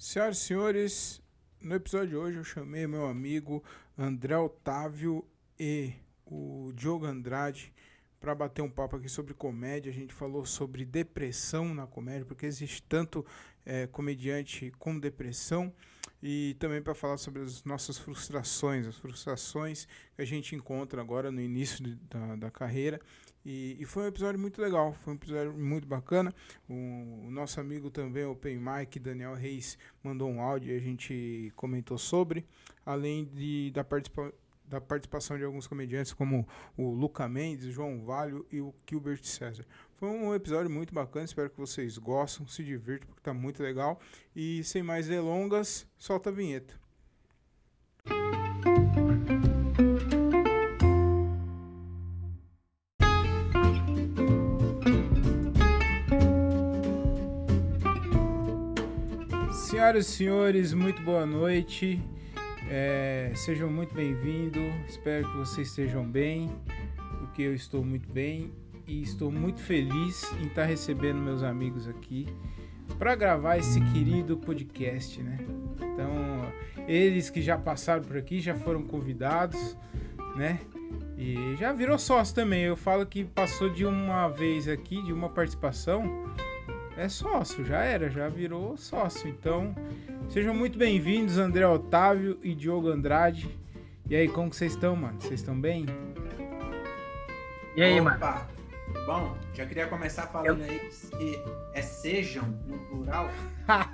Senhoras e senhores, no episódio de hoje eu chamei meu amigo André Otávio e o Diogo Andrade para bater um papo aqui sobre comédia. A gente falou sobre depressão na comédia, porque existe tanto é, comediante com depressão e também para falar sobre as nossas frustrações, as frustrações que a gente encontra agora no início de, da, da carreira e, e, foi um episódio muito legal, foi um episódio muito bacana. O, o, nosso amigo também, o Open Mike, Daniel Reis, mandou um áudio e a gente comentou sobre, além de, da, participa da participação de alguns comediantes como o Luca Mendes, João Valho e o Gilbert César. Foi um episódio muito bacana, espero que vocês gostem, se divirtam, porque está muito legal. E sem mais delongas, solta a vinheta. Senhoras e senhores, muito boa noite. É, sejam muito bem-vindos. Espero que vocês estejam bem, porque eu estou muito bem e estou muito feliz em estar recebendo meus amigos aqui para gravar esse querido podcast, né? Então, eles que já passaram por aqui já foram convidados, né? E já virou sócio também. Eu falo que passou de uma vez aqui, de uma participação é sócio, já era, já virou sócio. Então, sejam muito bem-vindos, André Otávio e Diogo Andrade. E aí, como que vocês estão, mano? Vocês estão bem? E aí, Opa. mano? Bom, já queria começar falando aí que é sejam no plural,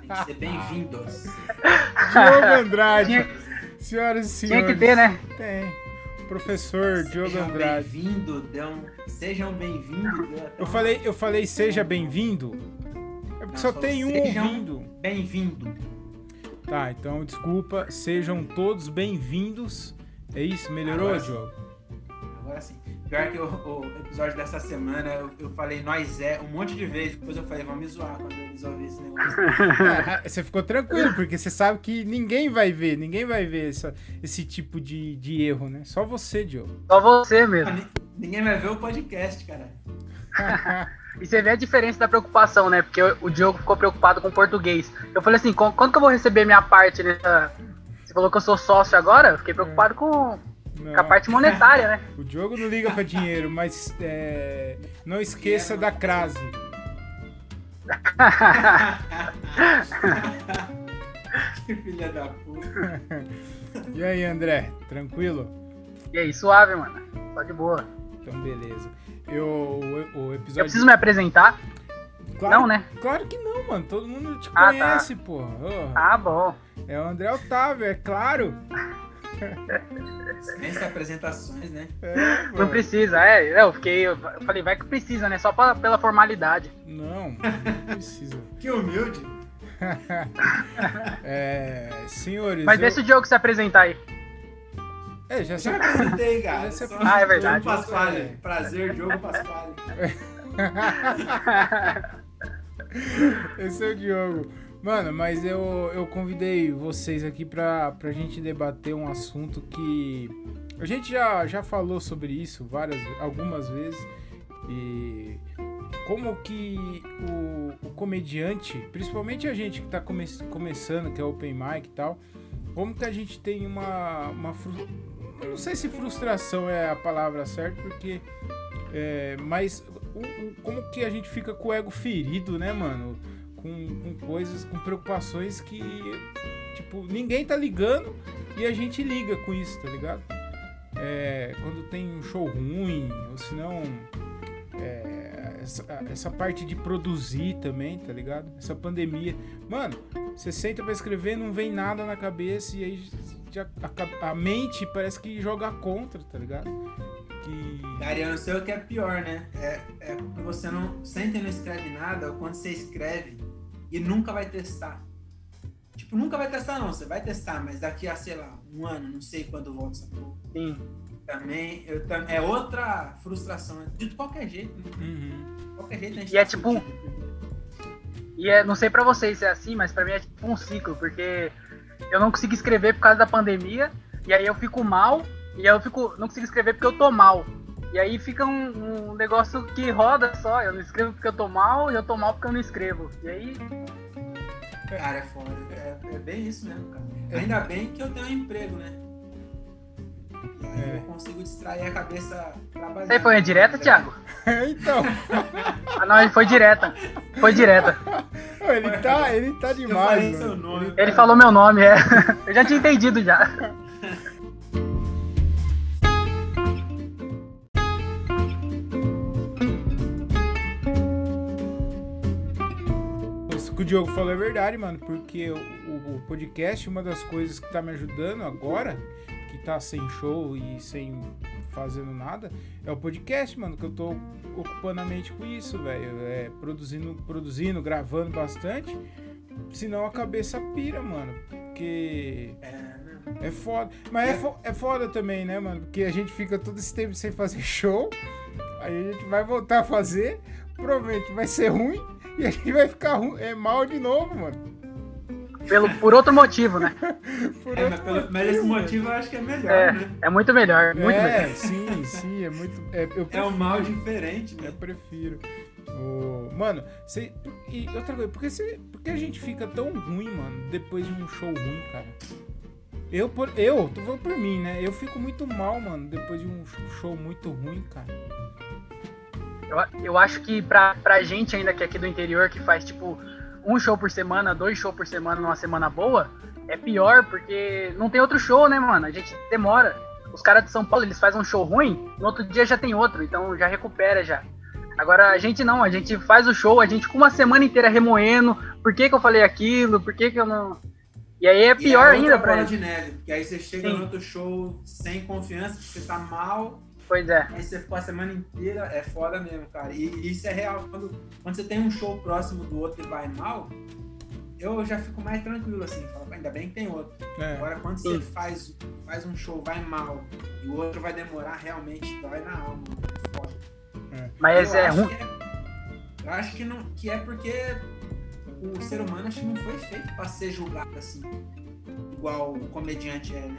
tem que ser bem-vindos. Diogo Andrade, Tinha... senhoras e senhores. Tinha que ter, né? Tem professor sejam Diogo Andrade. Bem-vindo, sejam bem-vindos. Eu falei, eu falei seja bem-vindo só tem um ouvindo. Bem-vindo. Tá, então desculpa. Sejam todos bem-vindos. É isso? Melhorou, Agora Diogo? Agora sim. Pior que o, o, episódio dessa semana eu, eu, falei nós é um monte de vezes. Depois eu falei, vamos me zoar quando eu resolver esse negócio. É, você ficou tranquilo, porque você sabe que ninguém vai ver, ninguém vai ver essa, esse tipo de, de erro, né? Só você, Diogo. Só você mesmo. Ninguém vai ver o podcast, cara. E você vê a diferença da preocupação, né? Porque o Diogo ficou preocupado com o português. Eu falei assim, quando que eu vou receber minha parte nessa. Você falou que eu sou sócio agora? Eu fiquei preocupado com, com a parte monetária, né? O Diogo não liga pra dinheiro, mas é, não esqueça da crase. que filha da puta. E aí, André, tranquilo? E aí, suave, mano. Só de boa. Então, beleza. Eu, o, episódio... Eu preciso me apresentar? Claro, não, né? Claro que não, mano. Todo mundo te ah, tá. conhece, tá. porra. Oh. Ah, bom. É o André Otávio, é claro. Sem apresentações, né? É, não precisa, é. Eu fiquei. Eu falei, vai que precisa, né? Só pra, pela formalidade. Não, não precisa. que humilde. é, senhores. Mas eu... deixa o Diogo se apresentar aí. É, já se apresentei, cara. Se ah, é verdade. Diogo Pasquale. É. Prazer, Diogo Pasquale. Esse é o Diogo. Mano, mas eu, eu convidei vocês aqui pra, pra gente debater um assunto que a gente já, já falou sobre isso várias, algumas vezes. E como que o, o comediante, principalmente a gente que tá come, começando, que é open mic e tal, como que a gente tem uma, uma eu não sei se frustração é a palavra certa, porque. É, mas o, o, como que a gente fica com o ego ferido, né, mano? Com, com coisas, com preocupações que, tipo, ninguém tá ligando e a gente liga com isso, tá ligado? É, quando tem um show ruim, ou se não. É, essa, essa, parte de produzir também, tá ligado? Essa pandemia. Mano, você senta pra escrever, não vem nada na cabeça e aí a, a, mente parece que joga contra, tá ligado? Que... Cara, eu não sei o que é pior, né? É, é porque você não sente e não escreve nada, ou quando você escreve e nunca vai testar. Tipo, nunca vai testar não, você vai testar, mas daqui a, sei lá, um ano, não sei quando volta essa porra. Sim. Também, eu, é outra frustração, de qualquer jeito, né? Uhum. Qualquer jeito a gente E é tá tipo... E é, não sei para vocês se é assim, mas para mim é tipo um ciclo, porque eu não consigo escrever por causa da pandemia, e aí eu fico mal, e aí eu fico, não consigo escrever porque eu tô mal. E aí fica um, um, negócio que roda só, eu não escrevo porque eu tô mal, e eu tô mal porque eu não escrevo. E aí. Cara, é foda. É, é bem isso mesmo, cara. Ainda bem que eu tenho um emprego, né? E aí É. eu consigo distrair a cabeça trabalhando. Aí foi a direta, Thiago? então, Ah, não, ele foi direta. Foi direta. ele tá, ele tá Eu demais, falei mano. seu nome. Ele falou meu nome, é. Eu já tinha entendido já. Que o Diogo falou é verdade, mano, porque o, o- podcast, uma das coisas que tá me ajudando agora, tá sem show e sem fazendo nada, é o podcast, mano, que eu tô ocupando a mente com isso, velho. É, produzindo, produzindo, gravando bastante, senão a cabeça pira, mano, porque É, né? é foda. Mas é, fo- é foda também, né, mano, porque a gente fica todo esse tempo sem fazer show, aí a gente vai voltar a fazer, provavelmente vai ser ruim, e a gente vai ficar é, mal de novo, mano. Pelo, por outro motivo, né? Por É, mas, outro pelo- mas esse motivo, motivo eu acho que é melhor, É, né? é muito melhor, muito é, melhor. sim, sim, é muito. É, eu É prefiro, um mal diferente, né? eu prefiro. Ô, mano, cê, e outra coisa, por que, cê, por que a gente fica tão ruim, mano, depois de um show ruim, cara? Eu, por, eu, tô falando por mim, né? Eu fico muito mal, mano, depois de um show muito ruim, cara. Eu, eu acho que pra, pra gente ainda que é aqui do interior, que faz tipo um show por semana, dois shows por semana numa semana boa, é pior porque não tem outro show, né, mano? A gente demora. Os caras de São Paulo, eles fazem um show ruim, no outro dia já tem outro, então já recupera já. Agora a gente não, a gente faz o show, a gente com uma semana inteira remoendo, por que, que eu falei aquilo, por que, que eu não. E aí é pior é ainda pra bola eles. de neve, porque aí você chega Sim. no outro show sem confiança, porque você tá mal, Pois é. aí você ficou a semana inteira, é foda mesmo, cara. E, e isso é real. Quando, quando você tem um show próximo do outro e vai mal, eu já fico mais tranquilo, assim, falo, ainda bem que tem outro. É, Agora, quando Sim. você faz, faz um show, vai mal, e o outro vai demorar, realmente dói na alma. É foda. Mas eu é ruim. é- eu acho que, não, que é porque o ser humano acho que não foi feito pra ser julgado assim, igual o comediante é, né?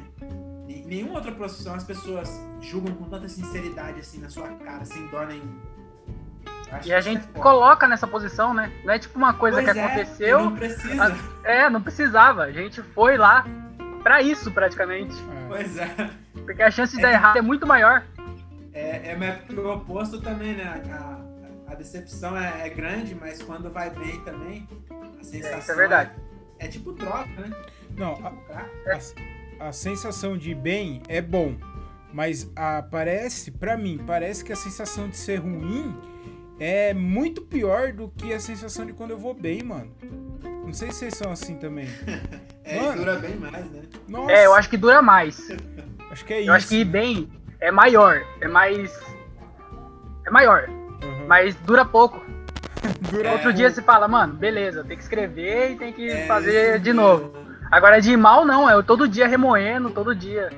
Em nenhuma outra profissão as pessoas julgam com tanta sinceridade assim na sua cara, sem dó nenhuma. Acho E a gente é coloca nessa posição, né? Não é tipo uma coisa Pois que é, aconteceu. Não precisa. É, não precisava. A gente foi lá pra isso, praticamente. é. Pois é. Porque a chance de dar errado é muito maior. É, é pro oposto também, né? A, a decepção é, é grande, mas quando vai bem também, a sensação. isso é verdade. É, é tipo troca, né? Não, Tipo a. a, sensação de bem é bom, mas a, parece, pra mim, parece que a sensação de ser ruim é muito pior do que a sensação de quando eu vou bem, mano. Não sei se vocês são assim também. É, Mano. dura bem mais, né? Nossa, É, eu acho que dura mais. acho que é isso. Eu acho que ir bem é maior. É mais. É maior. Uhum. Mas dura pouco. Dura Outro pouco. dia você fala, mano, beleza, tem que escrever e tem que É, fazer de novo. Agora de mal não, é todo dia remoendo, todo dia.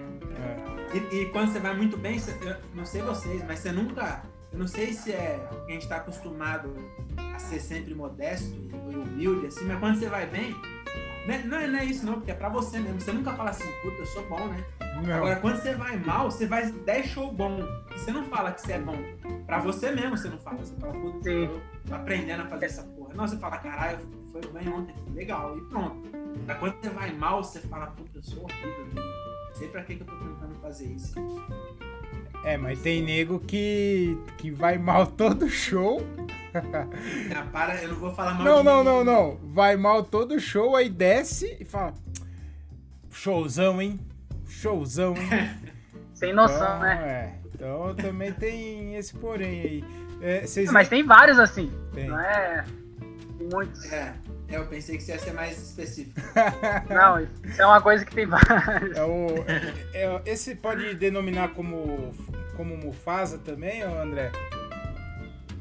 É. E, e quando você vai muito bem, você- eu não sei vocês, mas você nunca. Eu não sei se é a gente tá acostumado a ser sempre modesto e humilde, assim, mas quando você vai bem, não é, não é, não é isso não, porque é pra você mesmo. Você nunca fala assim, puta, eu sou bom, né? Não. Agora, quando você vai mal, você vai 10 show bom. E você não fala que você é bom. Pra você mesmo você não fala. Você fala, puta, eu tô aprendendo a fazer essa porra. Não, você fala, caralho, foi bem ontem, legal, e pronto. Mas quando você vai mal, você fala, puta, eu sou horrível. né? Não sei pra que, que eu tô tentando fazer isso. É, mas tem nego que, que vai mal todo show. Ah, para, eu não vou falar mal Não, de não, ninguém. não, não. Vai mal todo show, aí desce e fala. Showzão, hein? Showzão, hein? Sem noção, então, né? É. Então também tem esse porém aí. É, vocês Mas tem vários assim. Tem. Não é. Muitos. É, é, eu pensei que você ia ser mais específico. Não, isso é uma coisa que tem vários. É o, é- esse pode denominar como, como Mufasa também, André?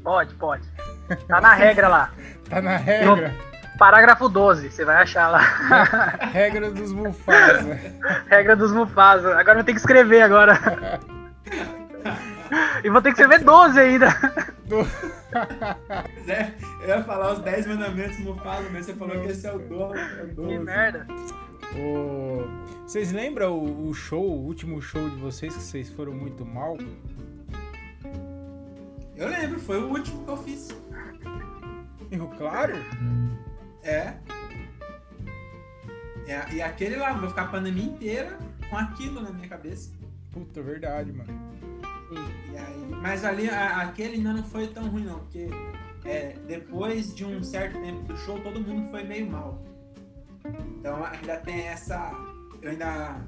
Pode, pode. Tá na regra lá. Tá na regra. Parágrafo 12, você vai achar lá. Regra dos Mufasa. regra dos Mufasa. Agora eu vou ter que escrever agora. E vou ter que escrever 12 ainda. Do- Pois é, eu ia falar os 10 mandamentos Mufasa, mas você falou que esse é o dono. É o Que merda. O- Vocês lembram o, o show, o último show de vocês que vocês foram muito mal? Eu lembro, foi o último que eu fiz. Eu, claro. É. É, e aquele lá, vou ficar a pandemia inteira com aquilo na minha cabeça. Puta, verdade, mano. E aí, mas ali, a, aquele ainda não foi tão ruim, não, porque é, depois de um certo tempo do show, todo mundo foi meio mal. Então ainda tem essa. Eu ainda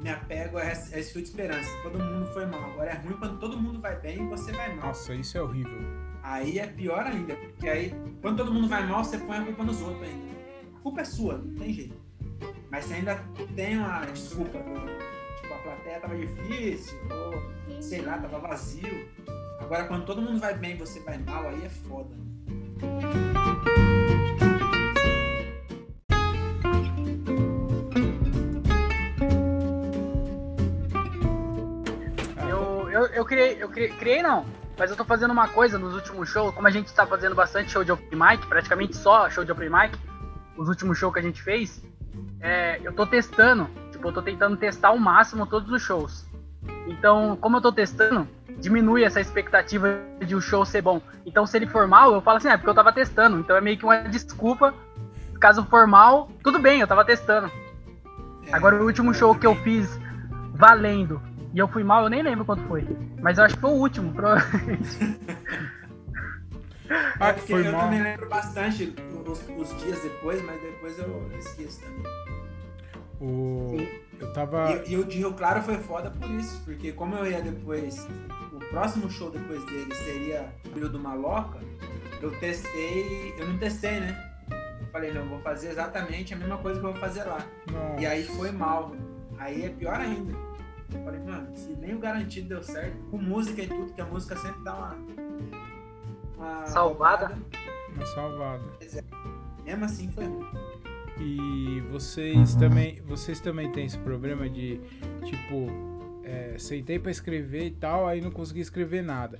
me apego a esse, a esse fio de esperança. Todo mundo foi mal. Agora é ruim quando todo mundo vai bem e você vai mal. Nossa, isso é horrível. Aí é pior ainda, porque aí quando todo mundo vai mal, você põe a culpa nos outros ainda. A culpa é sua, não tem jeito. Mas você ainda tem uma desculpa. Plateia tava difícil, ou sei lá, tava vazio. Agora quando todo mundo vai bem e você vai mal, aí é foda. Eu, eu, eu criei, eu criei, criei não, mas eu tô fazendo uma coisa nos últimos shows, como a gente tá fazendo bastante show de open mic, praticamente só show de open mic, os últimos shows que a gente fez, é, eu tô testando, tipo, eu tô tentando testar ao máximo todos os shows. Então, como eu tô testando, diminui essa expectativa de o show ser bom. Então, se ele for mal, eu falo assim, é porque eu tava testando. Então é meio que uma desculpa. Caso for mal, tudo bem, eu tava testando. É, Agora o último show que eu fiz valendo e eu fui mal, eu nem lembro quanto foi. Mas eu acho que foi o último, provavelmente. Ah, É porque foi eu mal. também lembro bastante os, os dias depois, mas depois eu esqueço também. O... Sim. Eu tava. E, e o de Rio Claro foi foda por isso, porque como eu ia depois, o próximo show depois dele seria o do Maloca, eu testei, eu não testei, né? Eu falei, não, eu vou fazer exatamente a mesma coisa que eu vou fazer lá. Nossa. E aí foi mal. Aí é pior ainda. Eu falei, mano, se nem o garantido deu certo, com música e tudo, que a música sempre dá uma. uma Salvada. roubada, Uma salvada. Mesmo assim foi ruim. E vocês também, vocês também têm esse problema de tipo, é, sentei pra escrever e tal, aí não consegui escrever nada.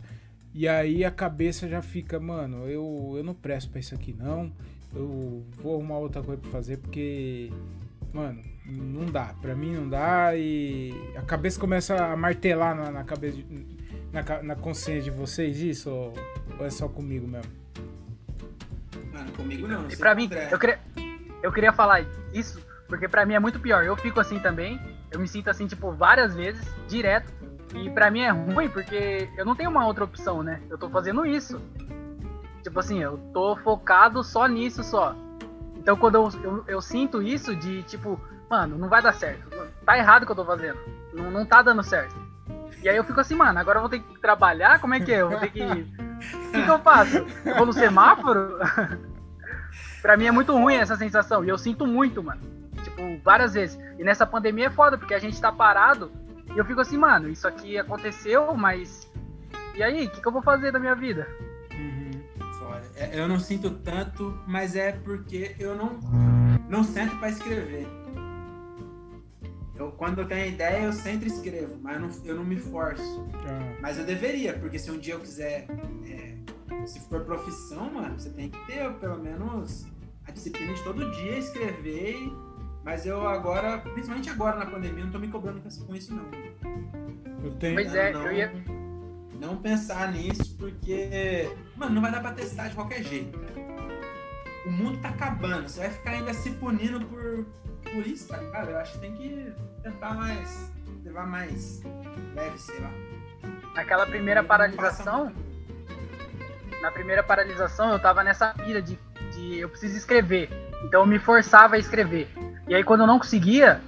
E aí a cabeça já fica, mano, eu, eu não presto pra isso aqui não. Eu vou arrumar outra coisa pra fazer porque, mano, não dá. Pra mim não dá e a cabeça começa a martelar na, na cabeça, de- na, na consciência de vocês isso ou, ou é só comigo mesmo? Mano, comigo não. E pra mim, eu queria, eu queria falar isso, porque pra mim é muito pior. Eu fico assim também, eu me sinto assim, tipo, várias vezes, direto. E pra mim é ruim, porque eu não tenho uma outra opção, né? Eu tô fazendo isso. Tipo assim, eu tô focado só nisso só. Então quando eu, eu, eu sinto isso de, tipo, mano, não vai dar certo. Tá errado o que eu tô fazendo. Não, não tá dando certo. E aí eu fico assim, mano, agora eu vou ter que trabalhar? Como é que é? Eu vou ter que. O que, que eu faço? Eu vou no semáforo? Pra mim é muito ruim essa sensação. E eu sinto muito, mano. Tipo, várias vezes. E nessa pandemia é foda, porque a gente tá parado. E eu fico assim, mano, isso aqui aconteceu, mas. E aí, o que, que eu vou fazer da minha vida? Uhum. Foda. É, Eu não sinto tanto, mas é porque eu não, não sento pra escrever. Eu, quando eu tenho ideia, eu sempre escrevo, mas eu não, eu não me forço. Ah, Mas eu deveria, porque se um dia eu quiser. é, se for profissão, mano, você tem que ter pelo menos disciplina de todo dia escrever. Mas eu agora, principalmente agora na pandemia, não tô me cobrando com isso- não. eu tenho. Pois é, não, eu ia- não pensar nisso, porque, mano, não vai dar pra testar de qualquer jeito. O mundo tá acabando, você vai ficar ainda se punindo por, por isso, tá ligado? Eu acho que tem que tentar mais, levar mais leve, sei lá. Naquela primeira paralisação, na primeira paralisação eu tava nessa pira de, de eu preciso escrever. Então eu me forçava a escrever. E aí quando eu não conseguia,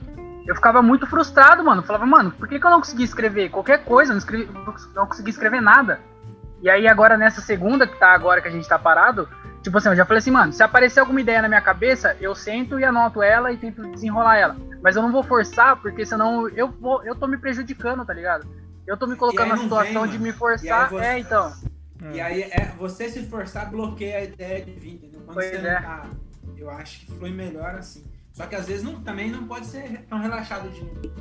eu ficava muito frustrado, mano. Eu falava, mano, por que, que eu não consegui escrever? Qualquer coisa, eu não, escrevi, não consegui escrever nada. E aí agora nessa segunda, que tá agora que a gente tá parado, tipo assim, eu já falei assim, mano, se aparecer alguma ideia na minha cabeça, eu sento e anoto ela e tento desenrolar ela. Mas eu não vou forçar, porque senão eu vou, eu tô me prejudicando, tá ligado? Eu tô me colocando na situação vem, de me forçar. você- É, então. E aí, é, você se forçar bloqueia a ideia de vir, entendeu? Quando Pois você é. não tá. Eu acho que flui melhor assim. Só que às vezes não, também não pode ser tão relaxado de tipo,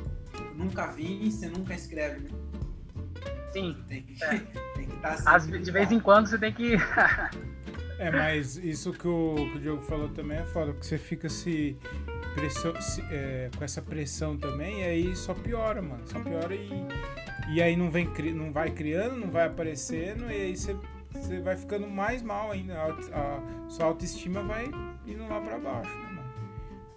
nunca vir, você nunca escreve, né? Sim. Tem que É. tem que estar assim. Às ve- de vez em quando você tem que. É, mas isso que o, que o Diogo falou também é foda, porque você fica se, pressão, se- é, com essa pressão também, e aí só piora, mano. Só piora e, e aí não, vem, não vai criando, não vai aparecendo, e aí você, você vai ficando mais mal ainda. A, a sua autoestima vai indo lá pra baixo, né, mano?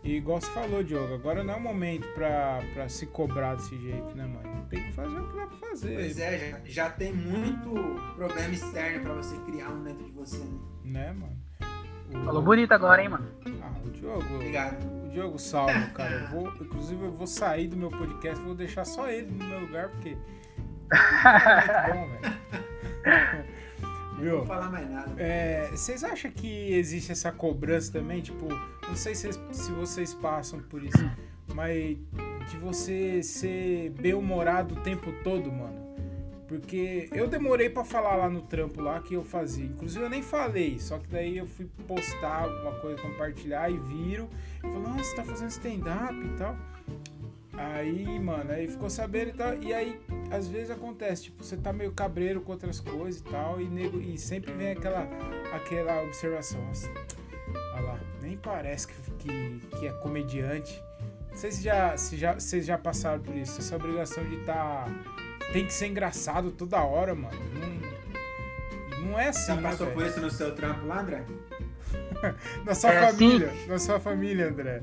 E igual você falou, Diogo, agora não é o momento pra, pra se cobrar desse jeito, né, mano? Tem que fazer o que dá pra fazer. Pois é, já, já tem muito problema externo pra você criar um dentro de você, né? Né, mano? O- Falou bonito agora, hein, mano? Ah, o Diogo. Obrigado. O Diogo salva, cara. Eu vou, inclusive, eu vou sair do meu podcast, vou deixar só ele no meu lugar, porque. É muito bom, velho. Não Viu? vou falar mais nada. É, vocês acham que existe essa cobrança também? Tipo, não sei se, se vocês passam por isso, mas de você ser bem-humorado o tempo todo, mano. Porque eu demorei pra falar lá no trampo lá que eu fazia. Inclusive eu nem falei, só que daí eu fui postar uma coisa, compartilhar e viram. Falou, nossa, você tá fazendo stand-up e tal. Aí, mano, aí ficou sabendo e tal. E aí, às vezes acontece, tipo, você tá meio cabreiro com outras coisas e tal. E, nego, e sempre vem aquela, aquela observação. Nossa, olha lá, nem parece que, que, que é comediante. Vocês já, se já, vocês já passaram por isso? Essa obrigação de tá. Tem que ser engraçado toda hora, mano. Não, não é assim, Já né, passou por isso no seu trampo lá, André? Na sua É, família, na sua família, André.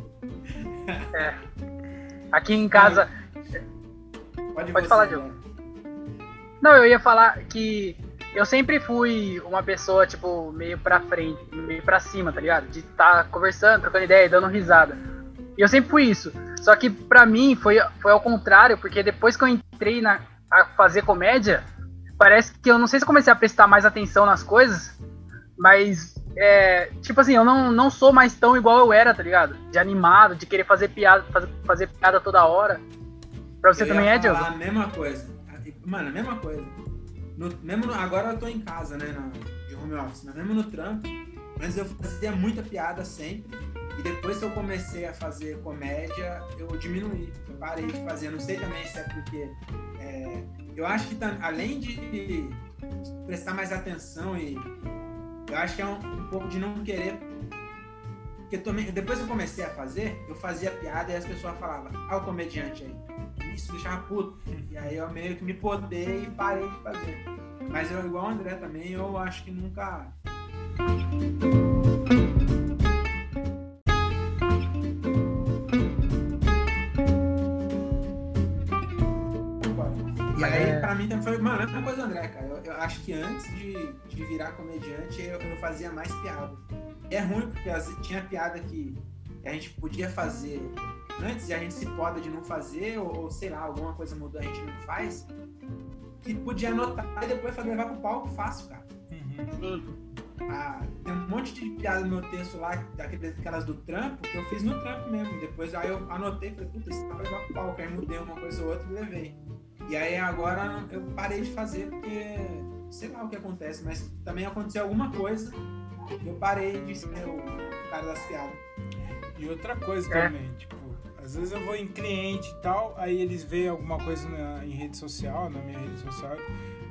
Aqui em casa. Pode, Pode você, falar. Diogo. Não, eu ia falar que eu sempre fui uma pessoa, tipo, meio pra frente, meio pra cima, tá ligado? De estar conversando, trocando ideia, dando risada. E eu sempre fui isso. Só que pra mim foi, foi ao contrário, porque depois que eu entrei na, a fazer comédia, parece que eu não sei se eu comecei a prestar mais atenção nas coisas, mas é, tipo assim, eu não, não sou mais tão igual eu era, tá ligado? De animado, de querer fazer piada, fazer, fazer piada toda hora. Pra você Eu também é, Diogo? a mesma coisa. Mano, a mesma coisa. No- mesmo no- agora eu tô em casa, né? na- de home office, mas mesmo no trampo, antes eu fazia muita piada sempre. E depois que eu comecei a fazer comédia, eu diminuí. Eu parei de fazer. Não sei também se é porque. é, eu acho que além de prestar mais atenção e. Eu acho que é um, um pouco de não querer. Porque também, depois que eu comecei a fazer, eu fazia piada e as pessoas falavam, ah, o comediante aí isso deixava puto. E aí eu meio que me podei e parei de fazer. Mas eu, igual o André também, eu acho que nunca. E aí, É. pra mim também foi, mano, a mesma coisa André, cara. Acho que antes de, de virar comediante, eu, eu fazia mais piada. É ruim, porque tinha piada que a gente podia fazer antes e a gente se poda de não fazer, ou, ou sei lá, alguma coisa mudou e a gente não faz, que podia anotar e depois fazer- levar pro palco fácil, cara. Uhum. Ah, tem um monte de piada no meu texto lá, daquelas aquelas do trampo, que eu fiz no trampo mesmo. Depois aí eu anotei e falei, puta, isso dá pra levar pro palco. Aí mudei uma coisa ou outra e levei. E aí agora eu parei de fazer porque sei lá o que acontece, mas também aconteceu alguma coisa e eu parei de ser o cara das piadas. E outra coisa É. também, tipo, às vezes eu vou em cliente e tal, aí eles veem alguma coisa na- em rede social, na minha rede social,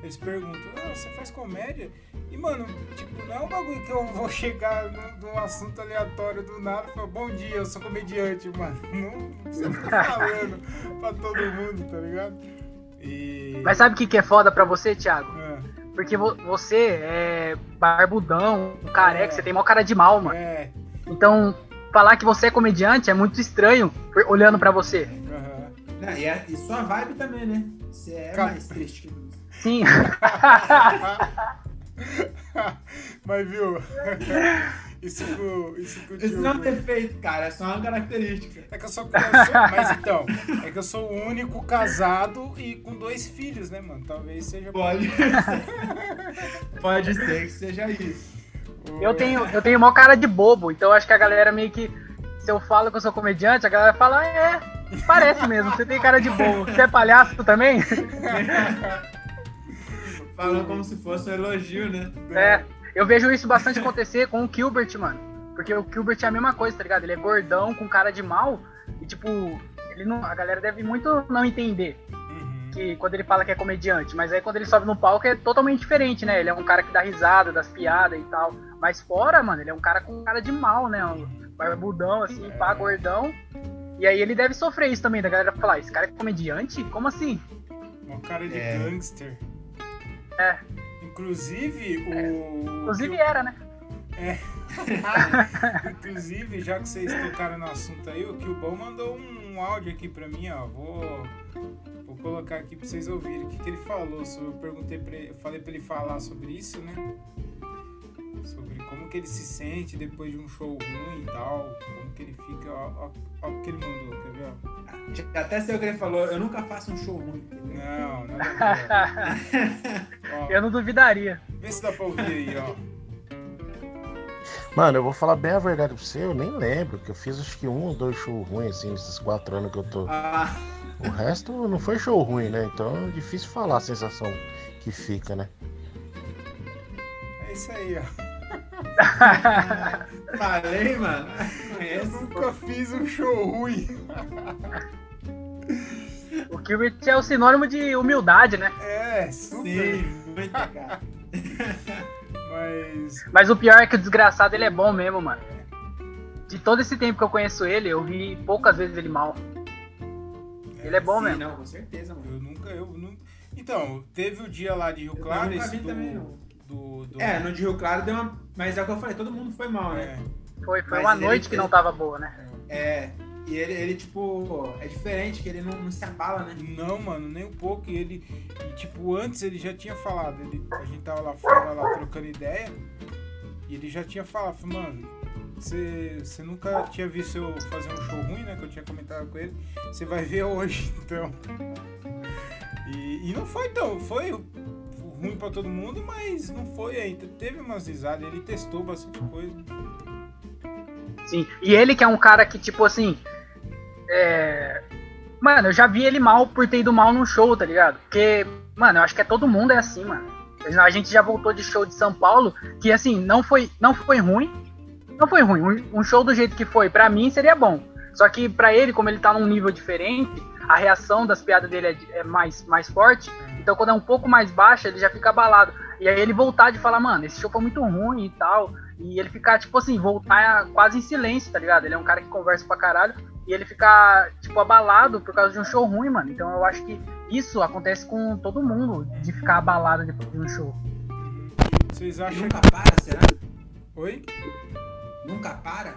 eles perguntam, ah, você faz comédia? E, mano, tipo, não é um bagulho que eu vou chegar num, num assunto aleatório do nada e falar, bom dia, eu sou comediante, mano. Não, não precisa ficar falando pra todo mundo, tá ligado? E... Mas sabe o que, que é foda pra você, Thiago? Ah, Porque vo- você é barbudão, careca, É. você tem mó cara de mal, mano. é, Então, falar que você é comediante é muito estranho olhando pra você. aham. Não, e, é- e sua vibe também, né? Você é Cara. mais triste que. Sim. Mas viu? Isso que isso que Isso não é um Diogo- defeito, cara, é só uma característica. É que eu sou, eu sou- Mas então, é que eu sou o único casado e com dois filhos, né, mano? Talvez seja. Pode Pode ser que seja isso. Eu tenho, eu tenho mó cara de bobo, então acho que a galera meio que. Se eu falo que eu sou comediante, a galera fala, "Ah, é, parece mesmo, você tem cara de bobo. Você é palhaço também? Falou como se fosse um elogio, né? É. Eu vejo isso bastante acontecer com o Gilbert, mano. Porque o Gilbert é a mesma coisa, tá ligado? Ele é gordão, com cara de mal, e tipo, ele não, a galera deve muito não entender Uhum. que quando ele fala que é comediante, mas aí quando ele sobe no palco é totalmente diferente, né? Ele é um cara que dá risada das piadas e tal. Mas fora, mano, ele é um cara com cara de mal, né? Um barbudão, assim, pá, gordão. E aí ele deve sofrer isso também, da galera falar, esse cara é comediante? Como assim? Uma cara de É. gangster. É. Inclusive, o. Inclusive era, né? Inclusive, já que vocês tocaram no assunto aí, o Kilbão mandou um áudio aqui pra mim, ó. Vou, vou colocar aqui pra vocês ouvirem o que, que ele falou. Eu perguntei pra ele, eu falei pra ele falar sobre isso, né? Sobre como que ele se sente depois de um show ruim e tal. Como que ele fica. Ó, o que ele mandou, quer ver? Ó? Até sei o que ele falou, eu nunca faço um show ruim. Não, nada ó, Eu não duvidaria. Vê se dá pra ouvir aí, ó. Mano, eu vou falar bem a verdade pra você, eu nem lembro, que eu fiz acho que um ou dois shows ruins, assim, nesses quatro anos que eu tô. Ah. O resto não foi show ruim, né? Então é difícil falar a sensação que fica, né? É isso aí, ó. Falei, mano. Eu nunca fiz um show ruim. O Gilbert é o sinônimo de humildade, né? É, super. Sim, muito, cara. Mas. Mas o pior é que o desgraçado ele é bom mesmo, mano. De todo esse tempo que eu conheço ele, eu vi poucas vezes ele mal. É, ele é bom sim, mesmo. Não, com certeza, mano. Eu nunca, eu nunca. Então, teve o dia lá de Rio Claro, esse do, também, do, do, É, no de Rio Claro deu uma. Mas é o que eu falei, todo mundo foi mal, né? É. Foi, foi uma noite ele, que não tava boa, né? É. E ele, ele, tipo, é diferente, que ele não, não, se abala, né? Não, mano, nem um pouco. E ele, e, tipo, antes ele já tinha falado. Ele, a gente tava lá fora, lá trocando ideia. E ele já tinha falado, mano, você, você nunca tinha visto eu fazer um show ruim, né? Que eu tinha comentado com ele. Você vai ver hoje, então. E, e não foi tão. Foi ruim pra todo mundo, mas não foi ainda. Teve umas risadas, ele testou bastante coisa. Sim, e ele que é um cara que, tipo assim, é... Mano, eu já vi ele mal por ter ido mal num show, tá ligado? Porque, mano, eu acho que é todo mundo é assim, mano. A gente já voltou de show de São Paulo, que assim, não foi, não foi ruim. Não foi ruim. Um show do jeito que foi, pra mim seria bom. Só que pra ele, como ele tá num nível diferente, a reação das piadas dele é, é mais, mais forte. Então quando é um pouco mais baixa, ele já fica abalado. E aí ele voltar de falar, mano, esse show foi muito ruim e tal. E ele ficar, tipo assim, voltar quase em silêncio, tá ligado? Ele é um cara que conversa pra caralho e ele ficar, tipo, abalado por causa de um show ruim, mano. Então eu acho que isso acontece com todo mundo, de ficar abalado depois de um show. Vocês acham. nunca para, será? Oi? Nunca para?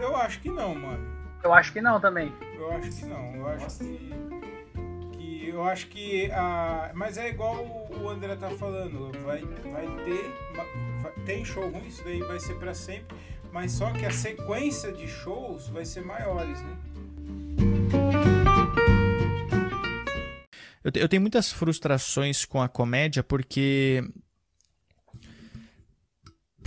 Eu acho que não, mano. Eu acho que não também. Eu acho que não. Eu acho Nossa. que. Eu acho que. A... Mas é igual o André tá falando. Vai, vai ter. Vai, tem show ruim, isso daí vai ser para sempre mas só que a sequência de shows vai ser maiores, né? Eu, tenho muitas frustrações com a comédia porque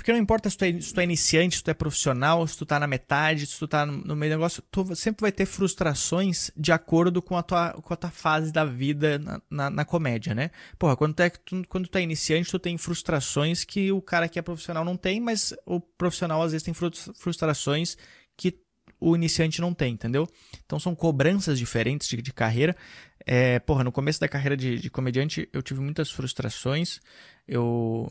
porque não importa se tu, é, se tu é iniciante, se tu é profissional, se tu tá na metade, se tu tá no meio do negócio, tu sempre vai ter frustrações de acordo com a tua, com a tua fase da vida na, na, na comédia, né? Porra, quando tu, é, tu, quando tu é iniciante, tu tem frustrações que o cara que é profissional não tem, mas o profissional às vezes tem frustrações que o iniciante não tem, entendeu? Então são cobranças diferentes de, de carreira. É, porra, no começo da carreira de, de comediante eu tive muitas frustrações. Eu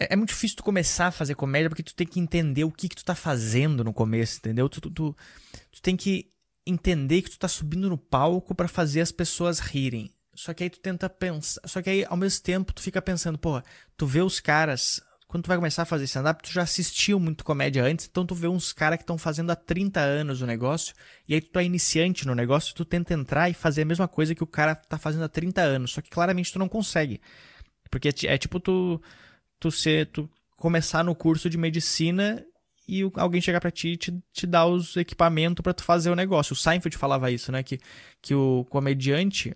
é, é, muito difícil tu começar a fazer comédia porque tu tem que entender o que, que tu tá fazendo no começo, entendeu? Tu, tu, tu, tu tem que entender que tu tá subindo no palco para fazer as pessoas rirem. Só que aí tu tenta pensar. Só que aí, ao mesmo tempo, tu fica pensando, porra, tu vê os caras. Quando tu vai começar a fazer stand-up, tu já assistiu muito comédia antes, então tu vê uns caras que estão fazendo há 30 anos o negócio, e aí tu é iniciante no negócio, tu tenta entrar e fazer a mesma coisa que o cara tá fazendo há 30 anos, só que claramente tu não consegue. Porque é, é tipo tu tu ser, tu começar no curso de medicina e alguém chegar para ti e te, te dar os equipamentos para tu fazer o negócio. O Seinfeld falava isso, né? Que, que o comediante,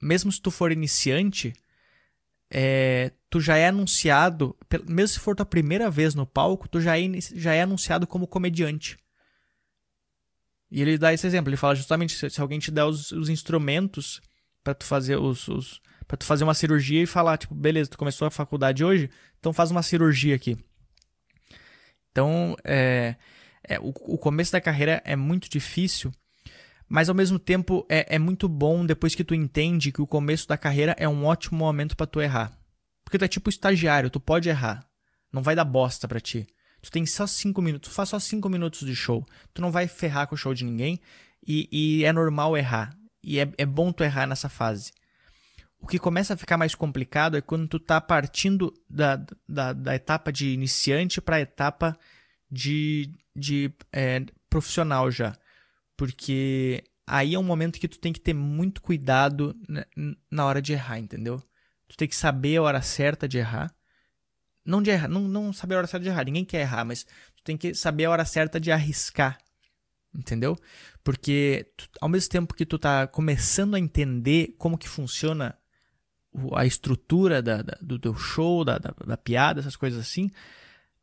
mesmo se tu for iniciante, é, tu já é anunciado, mesmo se for tua primeira vez no palco, tu já é, já é anunciado como comediante. E ele dá esse exemplo, ele fala justamente se, se alguém te der os, os instrumentos para tu fazer os, os para tu fazer uma cirurgia e falar, tipo, beleza, tu começou a faculdade hoje, então faz uma cirurgia aqui. Então, é, é o, o, começo da carreira é muito difícil, mas ao mesmo tempo é, é muito bom depois que tu entende que o começo da carreira é um ótimo momento para tu errar. Porque tu é tipo estagiário, tu pode errar. Não vai dar bosta pra ti. Tu tem só 5 minutos, tu faz só 5 minutos de show. Tu não vai ferrar com o show de ninguém e, e é normal errar. E é, é bom tu errar nessa fase O que começa a ficar mais complicado é quando tu tá partindo da, da, da etapa de iniciante para a etapa de, de é, profissional já. Porque aí é um momento que tu tem que ter muito cuidado na hora de errar, entendeu? Tu tem que saber a hora certa de errar. Não de errar, não, não saber a hora certa de errar, ninguém quer errar, mas tu tem que saber a hora certa de arriscar. Entendeu? Porque tu, ao mesmo tempo que tu tá começando a entender como que funciona a estrutura da, da, do teu show, da, da, da, piada, essas coisas assim,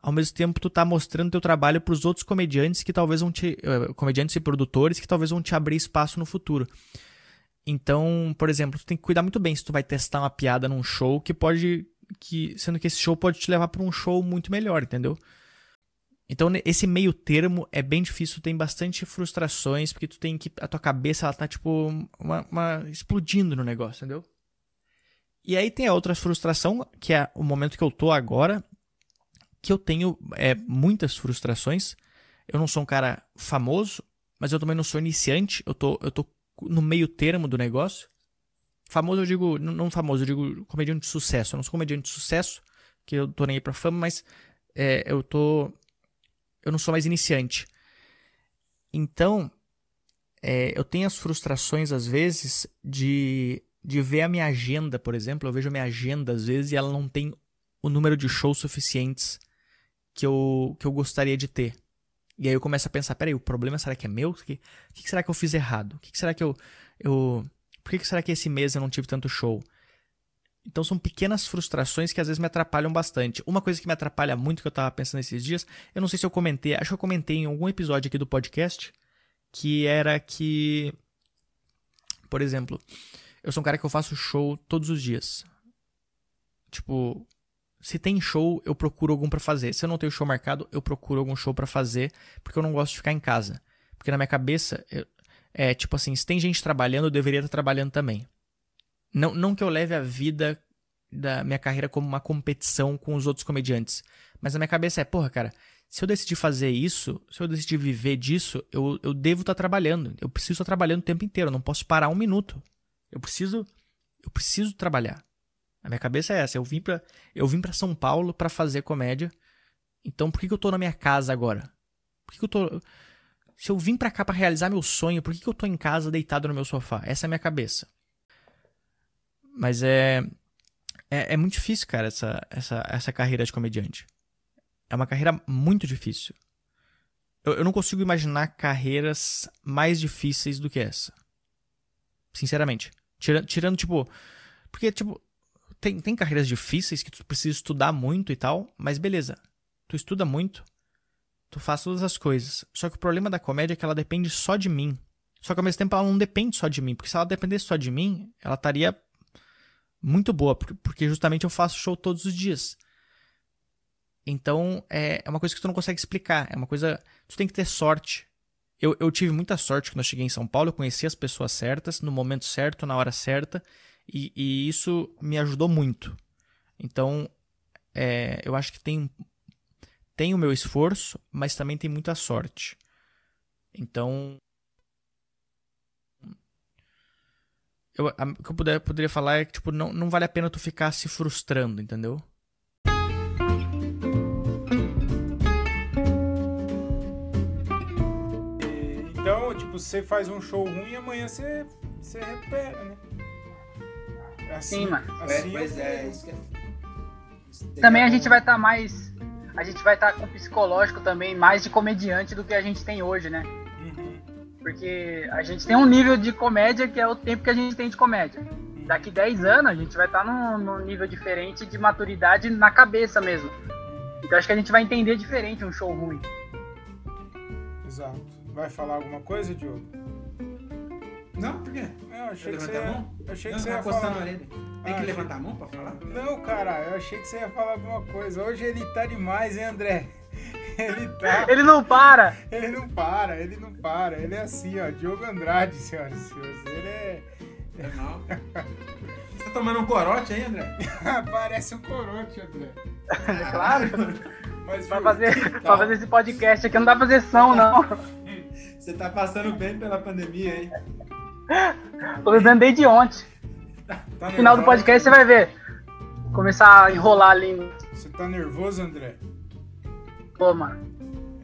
ao mesmo tempo tu tá mostrando teu trabalho para os outros comediantes que talvez vão te uh, comediantes e produtores que talvez vão te abrir espaço no futuro. Então, por exemplo, tu tem que cuidar muito bem se tu vai testar uma piada num show que pode que sendo que esse show pode te levar para um show muito melhor, entendeu? Então, esse meio termo é bem difícil, tem bastante frustrações, porque tu tem que. A tua cabeça, ela tá, tipo, uma, uma, explodindo no negócio, entendeu? E aí tem a outra frustração, que é o momento que eu tô agora, que eu tenho é, muitas frustrações. Eu não sou um cara famoso, mas eu também não sou iniciante, eu tô, eu tô no meio termo do negócio. Famoso eu digo, não famoso, eu digo comediante de sucesso. Eu não sou comediante de sucesso, que eu tô nem aí pra fama, mas é, eu tô eu não sou mais iniciante. Então, é, eu tenho as frustrações, às vezes, de, de ver a minha agenda, por exemplo. Eu vejo a minha agenda, às vezes, e ela não tem o número de shows suficientes que eu, que eu gostaria de ter. E aí eu começo a pensar, peraí, o problema será que é meu? O que, o que será que eu fiz errado? O que será que eu... eu por que será que esse mês eu não tive tanto show? Então são pequenas frustrações que às vezes me atrapalham bastante. Uma coisa que me atrapalha muito que eu tava pensando esses dias, eu não sei se eu comentei, acho que eu comentei em algum episódio aqui do podcast, que era que por exemplo, eu sou um cara que eu faço show todos os dias. Tipo, se tem show, eu procuro algum para fazer. Se eu não tenho show marcado, eu procuro algum show para fazer, porque eu não gosto de ficar em casa. Porque na minha cabeça, eu, é tipo assim, se tem gente trabalhando, eu deveria estar trabalhando também. Não, não que eu leve a vida da minha carreira como uma competição com os outros comediantes. Mas na minha cabeça é, porra, cara, se eu decidir fazer isso, se eu decidir viver disso, eu, eu devo estar trabalhando. Eu preciso estar trabalhando o tempo inteiro. Eu não posso parar um minuto. Eu preciso. Eu preciso trabalhar. A minha cabeça é essa. Eu vim pra, eu vim pra São Paulo para fazer comédia. Então por que, que eu tô na minha casa agora? Por que, que eu tô. Se eu vim pra cá para realizar meu sonho, por que, que eu tô em casa deitado no meu sofá? Essa é a minha cabeça. Mas é, é, é muito difícil, cara, essa, essa, essa carreira de comediante. É uma carreira muito difícil. Eu, eu não consigo imaginar carreiras mais difíceis do que essa. Sinceramente. Tirando, tirando tipo. Porque, tipo, tem, tem carreiras difíceis que tu precisa estudar muito e tal, mas beleza. Tu estuda muito, tu faz todas as coisas. Só que o problema da comédia é que ela depende só de mim. Só que ao mesmo tempo ela não depende só de mim, porque se ela dependesse só de mim, ela estaria muito boa, porque justamente eu faço show todos os dias. Então é, é uma coisa que tu não consegue explicar. É uma coisa. Tu tem que ter sorte. Eu, eu tive muita sorte quando eu cheguei em São Paulo. Eu conheci as pessoas certas, no momento certo, na hora certa. E, e isso me ajudou muito. Então é, eu acho que tem, tem o meu esforço, mas também tem muita sorte. Então Eu, o que eu puder, poderia falar é que, tipo, não, não vale a pena tu ficar se frustrando, entendeu? Você faz um show ruim e amanhã você, você recupera, né? É assim, Sim, mano. Assim, é, é, isso que é... Também a gente vai estar tá mais. A gente vai estar tá com psicológico também mais de comediante do que a gente tem hoje, né? Porque a gente tem um nível de comédia que é o tempo que a gente tem de comédia. Daqui 10 anos a gente vai estar num, num nível diferente de maturidade na cabeça mesmo. Então acho que a gente vai entender diferente um show ruim. Exato. Vai falar alguma coisa, Diogo? Não, por quê? Eu achei que você ia... a mão? Eu achei não, que você ia falar. Tem que ah, levantar a mão pra falar? Não, cara, eu achei que você ia falar alguma coisa. Hoje ele tá demais, hein, André? Ele tá. Ele não para! Ele não para, ele não para. Ele é assim, ó. Diogo Andrade, senhoras e senhores. Ele é. É mal. Você tá tomando um corote aí, André? Parece um corote, André. claro. Mas, pra, fazer, tá. pra fazer esse podcast aqui não dá pra fazer som, não. Você tá passando bem pela pandemia, hein? Tô vivendo desde ontem. Tá Final do podcast você vai ver. Começar a enrolar a língua. Você tá nervoso, André? Pô, mano.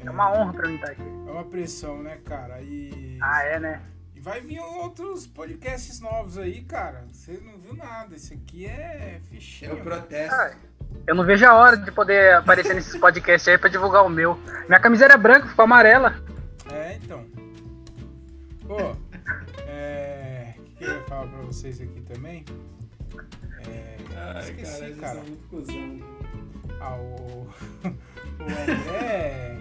É, é uma honra pra mim estar aqui. É uma pressão, né, cara? E... Ah, é, né? E vai vir outros podcasts novos aí, cara. Você não viu nada. Esse aqui é fichinho. Eu protesto. Ah, eu não vejo a hora de poder aparecer nesses podcasts aí pra divulgar o meu. Minha camisa era branca, ficou amarela. É, então. Pô, é. O que eu ia falar pra vocês aqui também? É. Ai, esqueci, cara. cara. muito cuzão. Ah, o. o André.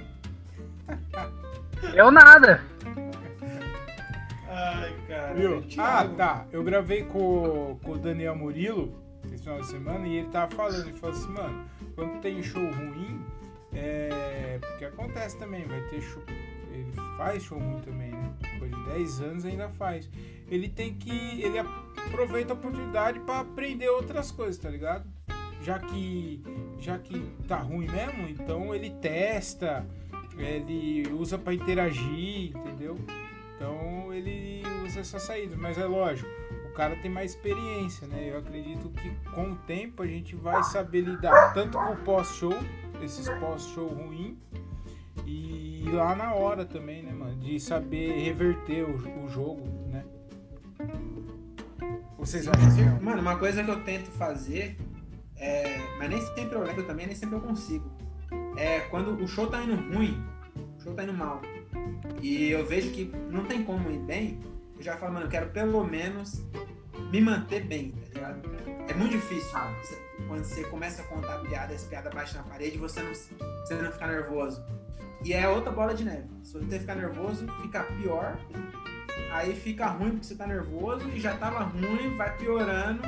Eu nada. Ai, cara. Viu? Ah, tá. Eu gravei com, com o Daniel Murilo esse final de semana e ele tava falando, ele falou assim, mano, quando tem show ruim, é. Porque acontece também, vai ter show. Ele faz show ruim também, né? Depois de 10 anos ainda faz. Ele tem que. Ele aproveita a oportunidade para aprender outras coisas, tá ligado? Já que. Já que tá ruim mesmo, então ele testa, ele usa para interagir, entendeu? Então ele usa essa saída, mas é lógico cara tem mais experiência, né? Eu acredito que com o tempo a gente vai saber lidar tanto com o pós-show, esses pós-show ruim, e lá na hora também, né, mano? De saber reverter o, o jogo, né? Vocês acham que? Mano, uma coisa que eu tento fazer, é, mas nem sempre eu lembro também, nem sempre eu consigo. É quando o show tá indo ruim, o show tá indo mal, e eu vejo que não tem como ir bem, eu já falo, mano, eu quero pelo menos me manter bem, tá ligado? É muito difícil mano, quando você começa a contar piada, essa piada bate na parede, você não, você não fica nervoso. E é outra bola de neve. Se você ficar nervoso, fica pior. Aí fica ruim porque você tá nervoso e já tava ruim, vai piorando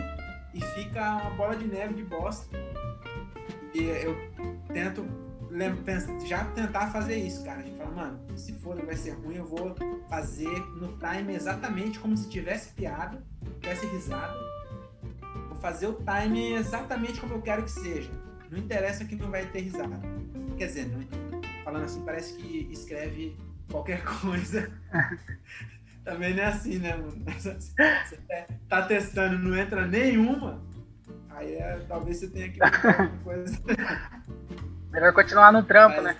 e fica uma bola de neve de bosta. E eu tento já tentar fazer isso, cara. A gente fala, mano, se for vai ser ruim, eu vou fazer no time exatamente como se tivesse piada, tivesse risada. Vou fazer o time exatamente como eu quero que seja. Não interessa que não vai ter risada. Quer dizer, não, falando assim, parece que escreve qualquer coisa. Também não é assim, né, mano? Você tá testando, não entra nenhuma, aí é, talvez você tenha que coisa. Melhor continuar no trampo, Mas, né?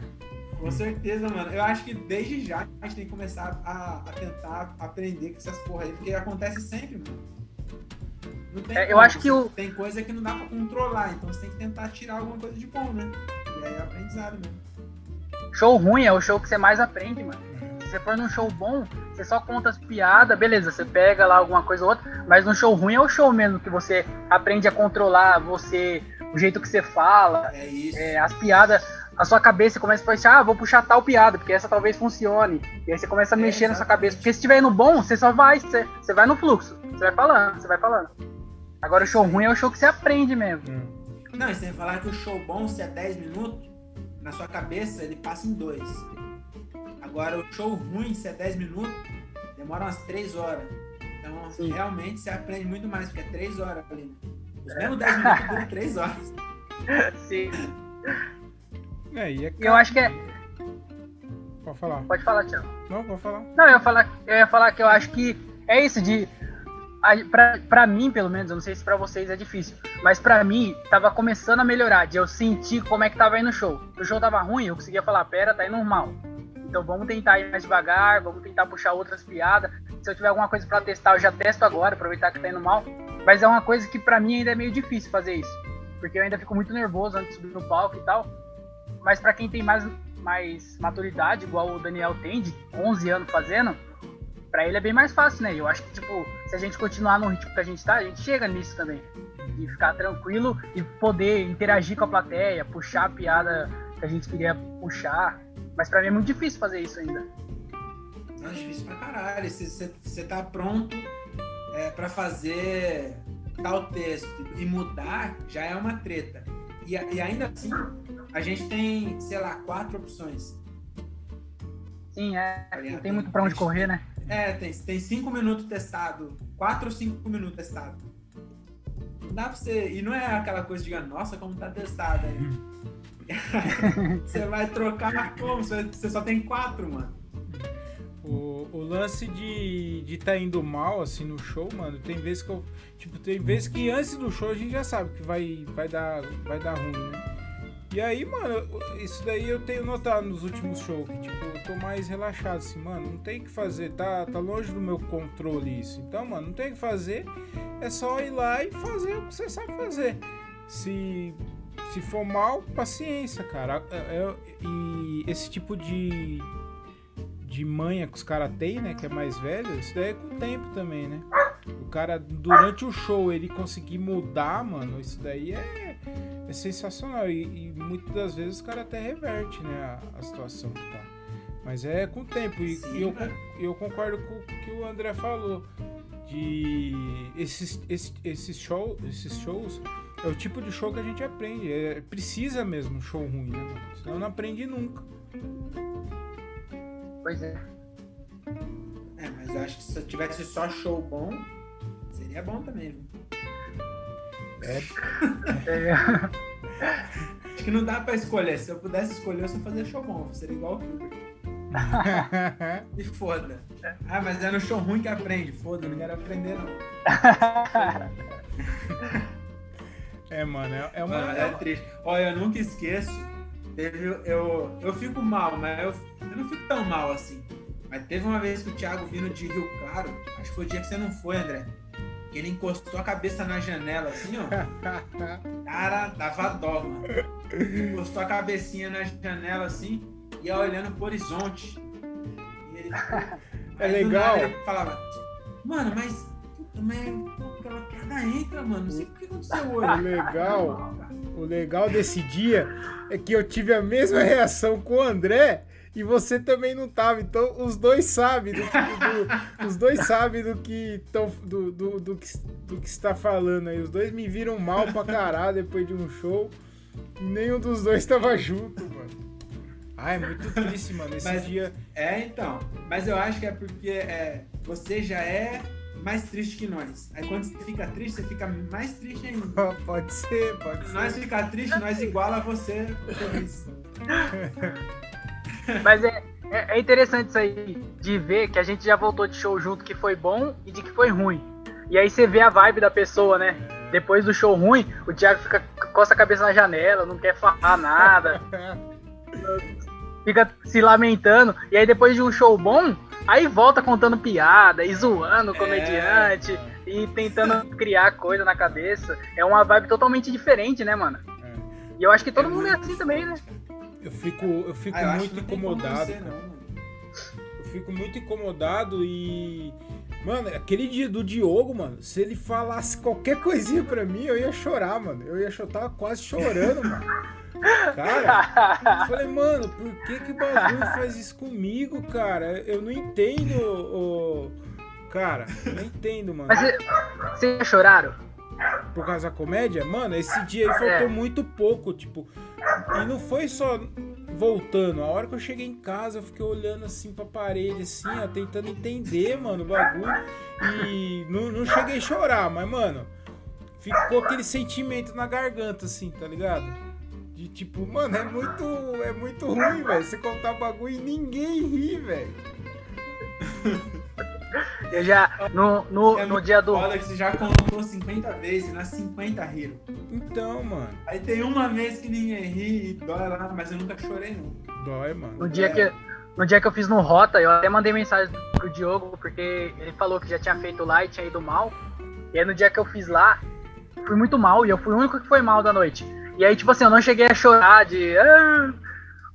Com certeza, mano. Eu acho que desde já a gente tem que começar a, a tentar aprender com essas porra aí, porque acontece sempre, mano. É, eu acho que o... Tem coisa que não dá pra controlar, então você tem que tentar tirar alguma coisa de bom, né? E aí é aprendizado mesmo. Show ruim é o show que você mais aprende, mano. Se você for num show bom, você só conta as piadas, beleza, você pega lá alguma coisa ou outra, mas no show ruim é o show mesmo, que você aprende a controlar você, o jeito que você fala, é isso. É, as piadas, a sua cabeça começa a pensar, ah, vou puxar tal piada, porque essa talvez funcione. E aí você começa a é, mexer exatamente. na sua cabeça. Porque se estiver indo bom, você só vai, você, você vai no fluxo. Você vai falando, você vai falando. Agora o show ruim é o show que você aprende mesmo. Hum. Não, e você falar que o show bom, se é 10 minutos, na sua cabeça ele passa em 2. Agora o show ruim, se é 10 minutos, demora umas 3 horas. Então, Sim. realmente você aprende muito mais, porque é 3 horas ali. Os mesmos 10 minutos duram 3 horas. Sim. É, e é eu acho que é. Pode falar. Pode falar, Tiago. Não, pode falar. Não, eu ia falar, eu ia falar que eu acho que é isso de. Pra mim, pelo menos, eu não sei se pra vocês é difícil, mas pra mim, tava começando a melhorar, de eu sentir como é que tava indo o show. Se o show tava ruim, eu conseguia falar, pera, tá indo mal. Então vamos tentar ir mais devagar, vamos tentar puxar outras piadas. Se eu tiver alguma coisa para testar, eu já testo agora, aproveitar que tá indo mal. Mas é uma coisa que para mim ainda é meio difícil fazer isso. Porque eu ainda fico muito nervoso antes de subir no palco e tal. Mas para quem tem mais, mais maturidade, igual o Daniel tem, de 11 anos fazendo, para ele é bem mais fácil, né? Eu acho que, tipo, se a gente continuar no ritmo que a gente tá, a gente chega nisso também. E ficar tranquilo e poder interagir com a plateia, puxar a piada que a gente queria puxar. Mas para mim é muito difícil fazer isso ainda. É difícil pra caralho. Você tá pronto é, para fazer tal texto e mudar, já é uma treta. E, e ainda assim, a gente tem, sei lá, quatro opções. Sim, é. Tá não tem muito para onde correr, né? É, tem, tem cinco minutos testado. Quatro ou cinco minutos testado. Não dá pra você. E não é aquela coisa de, nossa, como tá testado aí. você vai trocar como? Você só tem quatro, mano. O, o lance de de tá indo mal assim no show, mano, tem vezes que eu tipo, tem vezes que antes do show a gente já sabe que vai vai dar vai dar ruim, né? E aí, mano, isso daí eu tenho notado nos últimos shows, que tipo, eu tô mais relaxado assim, mano, não tem que fazer, tá tá longe do meu controle isso. Então, mano, não tem que fazer, é só ir lá e fazer o que você sabe fazer. Se se for mal, paciência, cara. É, é, e esse tipo de de manha que os caras têm, né? Que é mais velho, isso daí é com o tempo também, né? O cara, durante o show, ele conseguir mudar, mano, isso daí é, é sensacional. E, e muitas das vezes o cara até reverte, né? A, a situação que tá. Mas é com o tempo. E, Sim, e eu, eu concordo com o que o André falou. De esses, esses, esses, show, esses shows é o tipo de show que a gente aprende. É, precisa mesmo um show ruim, né, mano? Senão não aprende nunca. Pois é. É, mas eu acho que se tivesse só show bom, seria bom também, viu? É. é. Acho que não dá pra escolher. Se eu pudesse escolher, eu só fazia show bom. Seria igual o Kubrick. e foda. Ah, mas é no show ruim que aprende. Foda, não quero aprender, não. é, mano, é, é uma. Mano, é triste. Olha, eu nunca esqueço Teve, eu, eu fico mal, mas eu, eu não fico tão mal assim. Mas teve uma vez que o Thiago vindo de Rio Claro, acho que foi o dia que você não foi, André. Ele encostou a cabeça na janela, assim, ó. Cara, dava dó, mano. Encostou a cabecinha na janela, assim, e ia olhando pro horizonte. E ele, é legal. Ele falava, mano, mas. Puta, mas aquela piada entra, mano. Não sei o que aconteceu hoje. É legal o legal desse dia é que eu tive a mesma reação com o André e você também não tava. Então os dois sabem do, do, os dois sabem do que tão, do, do, do, que, do que está falando aí. Os dois me viram mal pra caralho depois de um show. Nenhum dos dois estava junto, mano. Ah, é muito triste, mano. Esse mas, dia. É, então. Mas eu acho que é porque é, você já é mais triste que nós. Aí quando você fica triste, você fica mais triste ainda. pode ser, pode Se ser. Nós ficar triste, nós iguala você Mas é, é, é, interessante isso aí, de ver que a gente já voltou de show junto que foi bom e de que foi ruim. E aí você vê a vibe da pessoa, né? Depois do show ruim, o Thiago fica costa a cabeça na janela, não quer falar nada. fica se lamentando. E aí depois de um show bom, Aí volta contando piada e zoando o é. comediante é. e tentando criar coisa na cabeça. É uma vibe totalmente diferente, né, mano? É. E eu acho que todo é mundo é assim também, né? Eu fico, eu fico ah, eu muito incomodado. Ser, eu fico muito incomodado e. Mano, aquele dia do Diogo, mano, se ele falasse qualquer coisinha pra mim, eu ia chorar, mano. Eu ia chorar quase chorando, mano. Cara, eu falei, mano, por que que o bagulho faz isso comigo, cara? Eu não entendo, o cara, eu não entendo, mano. Mas vocês choraram? Por causa da comédia? Mano, esse dia aí faltou é. muito pouco, tipo. E não foi só voltando. A hora que eu cheguei em casa, eu fiquei olhando assim pra parede, assim, ó, tentando entender, mano, o bagulho. E não, não cheguei a chorar, mas, mano, ficou aquele sentimento na garganta, assim, tá ligado? De tipo, mano, é muito, é muito ruim, velho. Você contar bagulho e ninguém ri, velho. Eu já, no, no, é no dia do. Olha que você já contou 50 vezes, nas 50 riram. Então, mano. Aí tem uma vez que ninguém ri e dói lá, mas eu nunca chorei, não. Dói, mano. No dia, é. que, no dia que eu fiz no Rota, eu até mandei mensagem pro Diogo, porque ele falou que já tinha feito lá e tinha ido mal. E aí no dia que eu fiz lá, fui muito mal e eu fui o único que foi mal da noite. E aí, tipo assim, eu não cheguei a chorar de. Ah!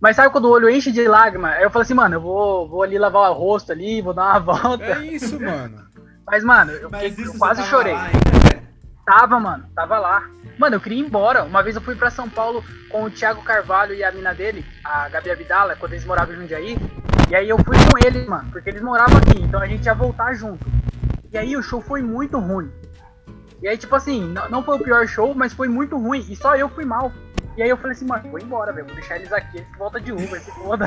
Mas sabe quando o olho enche de lágrima? Aí eu falei assim, mano, eu vou, vou ali lavar o rosto ali, vou dar uma volta. É isso, mano. Mas, mano, eu, Mas eu quase chorei. Ainda, tava, mano, tava lá. Mano, eu queria ir embora. Uma vez eu fui pra São Paulo com o Thiago Carvalho e a mina dele, a Gabi Abdala, quando eles moravam em Jundiaí. E aí eu fui com eles, mano, porque eles moravam aqui, então a gente ia voltar junto. E aí o show foi muito ruim. E aí, tipo assim, não foi o pior show, mas foi muito ruim. E só eu fui mal. E aí eu falei assim, mano, vou embora, velho. Vou deixar eles aqui, eles voltam de Uber, se foda.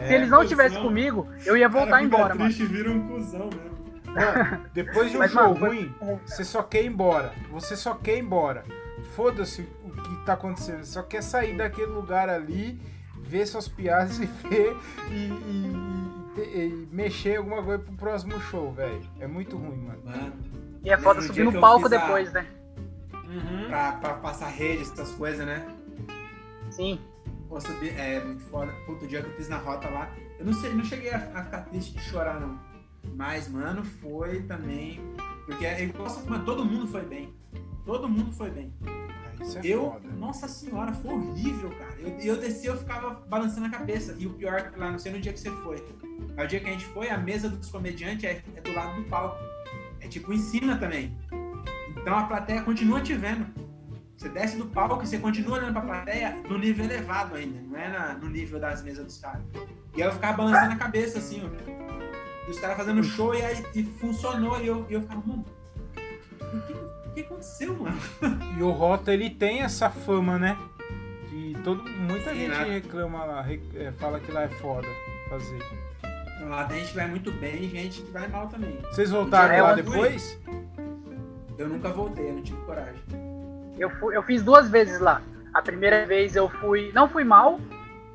É, se eles não estivessem comigo, eu ia voltar cara, embora, triste, mano. vira um cuzão mesmo. Mano, depois de um Mas, show mano, ruim, foi... você só quer ir embora. Você só quer ir embora. Foda-se o que tá acontecendo. Você só quer sair daquele lugar ali, ver suas piadas e ver e, e te, mexer alguma coisa pro próximo show, velho. É muito ruim, mano. mano. E é foda subir no palco depois, a... né? Uhum. Pra, pra passar redes, essas coisas, né? Sim. Pô, subir, é muito foda. Puto, o dia que eu fiz na rota lá, eu não, sei, não cheguei a, a ficar triste de chorar, não. Mas, mano, foi também. Porque é igual, mano, todo mundo foi bem. Todo mundo foi bem. Isso é eu, foda. nossa senhora, foi horrível, cara. Eu, eu desci, eu ficava balançando a cabeça. E o pior, é lá, não sei no dia que você foi. Aí o dia que a gente foi, a mesa dos comediantes é, é do lado do palco. É tipo em cima também. Então a plateia continua te vendo. Você desce do palco e você continua olhando pra plateia no nível elevado ainda, não é na, no nível das mesas dos caras. E aí eu ficava balançando a cabeça assim, ó. E os caras fazendo show e aí e funcionou. E eu, e eu ficava, mano, o que, o que aconteceu, mano? E o Rota, ele tem essa fama, né? De todo, muita Sim, gente né? reclama lá, é, fala que lá é foda fazer. Então, lá tem gente que vai muito bem e gente que vai mal também. Vocês voltaram lá depois? Eu nunca voltei, eu não tive coragem. Eu, fui, eu fiz duas vezes lá. A primeira vez eu fui. Não fui mal,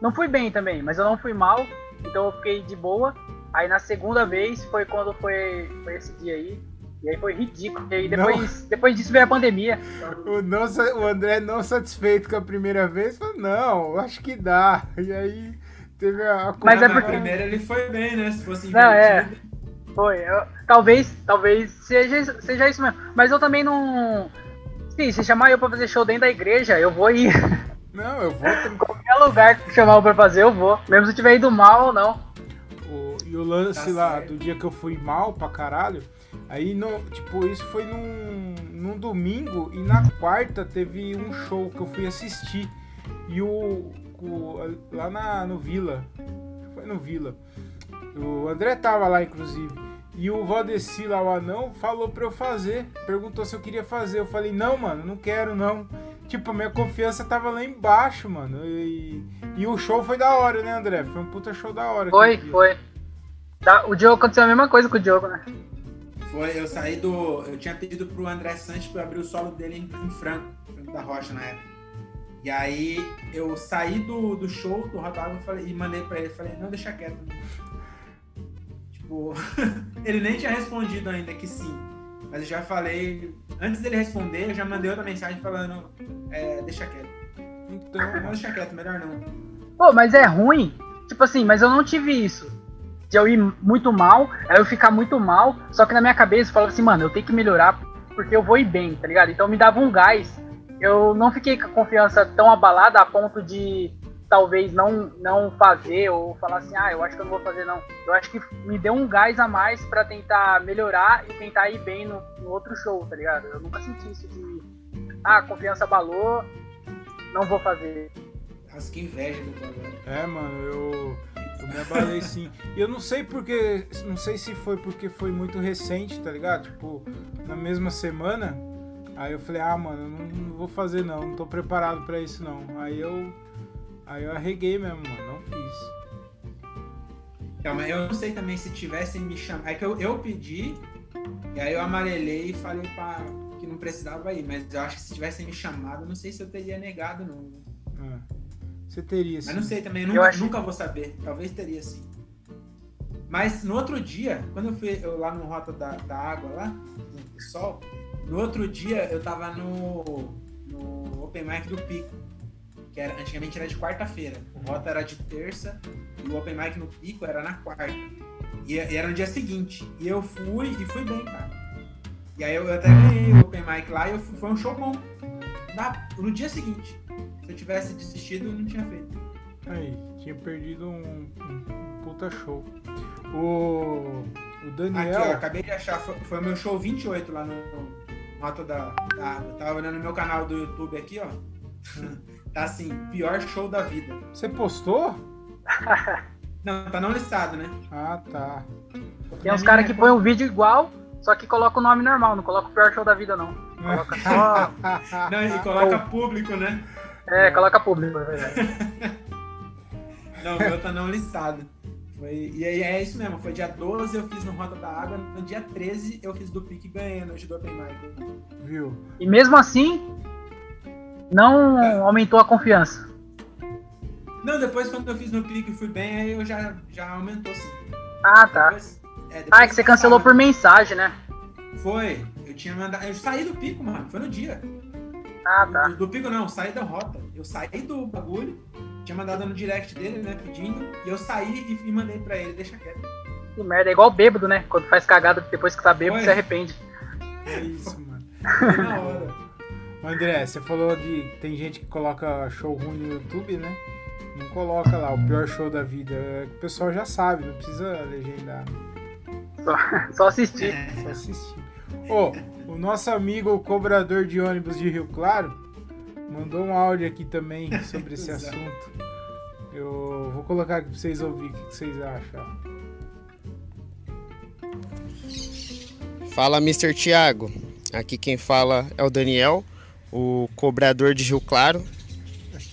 não fui bem também, mas eu não fui mal, então eu fiquei de boa. Aí na segunda vez foi quando foi, foi esse dia aí. E aí foi ridículo. E aí depois, depois disso veio a pandemia. O, não, o André não satisfeito com a primeira vez, falou, não, acho que dá. E aí teve a. Mas é porque. Na primeira ele foi bem, né? Se fosse Não, é. Foi. Eu, talvez, talvez seja, seja isso mesmo. Mas eu também não. Sim, se chamar eu pra fazer show dentro da igreja, eu vou ir. Não, eu vou. Qualquer lugar que chamar eu pra fazer, eu vou. Mesmo se tiver ido mal ou não. O, e o lance tá lá certo. do dia que eu fui mal pra caralho, aí no, tipo, isso foi num, num domingo e na quarta teve um show que eu fui assistir. E o. o lá na, no Vila. Foi no Vila. O André tava lá, inclusive. E o Valdeci lá, o anão, falou pra eu fazer. Perguntou se eu queria fazer. Eu falei, não, mano, não quero, não. Tipo, a minha confiança tava lá embaixo, mano. E, e o show foi da hora, né, André? Foi um puta show da hora. Foi, foi. Tá, o Diogo aconteceu a mesma coisa com o Diogo, né? Foi, eu saí do. Eu tinha pedido pro André Santos pra abrir o solo dele em, em Franco, Franco da Rocha na época. E aí eu saí do, do show do Rota Água e mandei pra ele. Falei, não, deixa quieto. Tipo, ele nem tinha respondido ainda que sim. Mas eu já falei, antes dele responder, eu já mandei outra mensagem falando, é, deixa quieto. Então, não deixa quieto, melhor não. Pô, mas é ruim. Tipo assim, mas eu não tive isso. De eu ir muito mal, aí eu ficar muito mal, só que na minha cabeça eu falava assim, mano, eu tenho que melhorar porque eu vou ir bem, tá ligado? Então me dava um gás. Eu não fiquei com a confiança tão abalada a ponto de talvez não, não fazer ou falar assim, ah, eu acho que eu não vou fazer não. Eu acho que me deu um gás a mais para tentar melhorar e tentar ir bem no, no, outro show, tá ligado? Eu nunca senti isso de, ah, confiança abalou, não vou fazer. Nossa, que inveja do trabalho. É, mano, eu, eu me abalei sim. E eu não sei porque, não sei se foi porque foi muito recente, tá ligado? Tipo, na mesma semana, aí eu falei, ah, mano, não, não vou fazer não, não tô preparado para isso não. Aí eu Aí eu arreguei mesmo, mano, não fiz. Então, mas eu não sei também se tivessem me chamado. É que eu, eu pedi, e aí eu amarelei e falei pra, que não precisava ir. Mas eu acho que se tivessem me chamado, não sei se eu teria negado, não. É. Você teria, sim. Mas não sei também, nunca, acho... nunca vou saber. Talvez teria sim. Mas no outro dia, quando eu fui eu, lá no Rota da, da Água, lá, do Sol, no outro dia eu tava no, no Open Mic do Pico que era, antigamente era de quarta-feira. O Rota era de terça e o Open Mic no Pico era na quarta. E, e, era no dia seguinte. E eu fui e fui bem, cara. E aí eu, até ganhei o Open Mic lá e eu fui, foi um show bom. Na, no dia seguinte. Se eu tivesse desistido, eu não tinha feito. Aí, tinha perdido um, um puta show. O, o Daniel. Aqui, ó, acabei de achar, foi, foi o meu show 28 lá no, no Rota da, da Água. Tava olhando no meu canal do YouTube aqui, ó. Tá assim, pior show da vida. Você postou? não, tá não listado, né? Ah, tá. Tem uns caras que põem um vídeo igual, só que coloca o nome normal, não coloca o pior show da vida, não. Coloca só. não, e coloca público, né? É, coloca público, é verdade. não, o meu tá não listado. Foi, e aí é isso mesmo, foi dia 12 eu fiz no Rota da Água, no dia 13 eu fiz do Pique ganhando, hoje do Open Mic. Viu? E mesmo assim, não aumentou a confiança. Não, depois quando eu fiz no clique e fui bem, aí eu já, já aumentou sim. Ah, tá. Depois, é, ah, é que você cancelou por mensagem, né? Foi. Eu tinha mandado. Eu saí do pico, mano. Foi no dia. Ah, tá. Do, do pico não, saí da rota. Eu saí do bagulho, tinha mandado no direct dele, né? Pedindo. E eu saí e, e mandei pra ele, deixa quieto. Que merda, é igual bêbado, né? Quando faz cagada depois que tá bêbado, Foi. se arrepende. É isso, mano. na hora. André, você falou de. Tem gente que coloca show ruim no YouTube, né? Não coloca lá o pior show da vida. O pessoal já sabe, não precisa legendar. Só, só assistir. É, só assistir. Ô, oh, o nosso amigo cobrador de ônibus de Rio Claro mandou um áudio aqui também sobre esse assunto. Eu vou colocar aqui pra vocês ouvirem o que vocês acham. Fala, Mr. Thiago. Aqui quem fala é o Daniel, o cobrador de Rio Claro.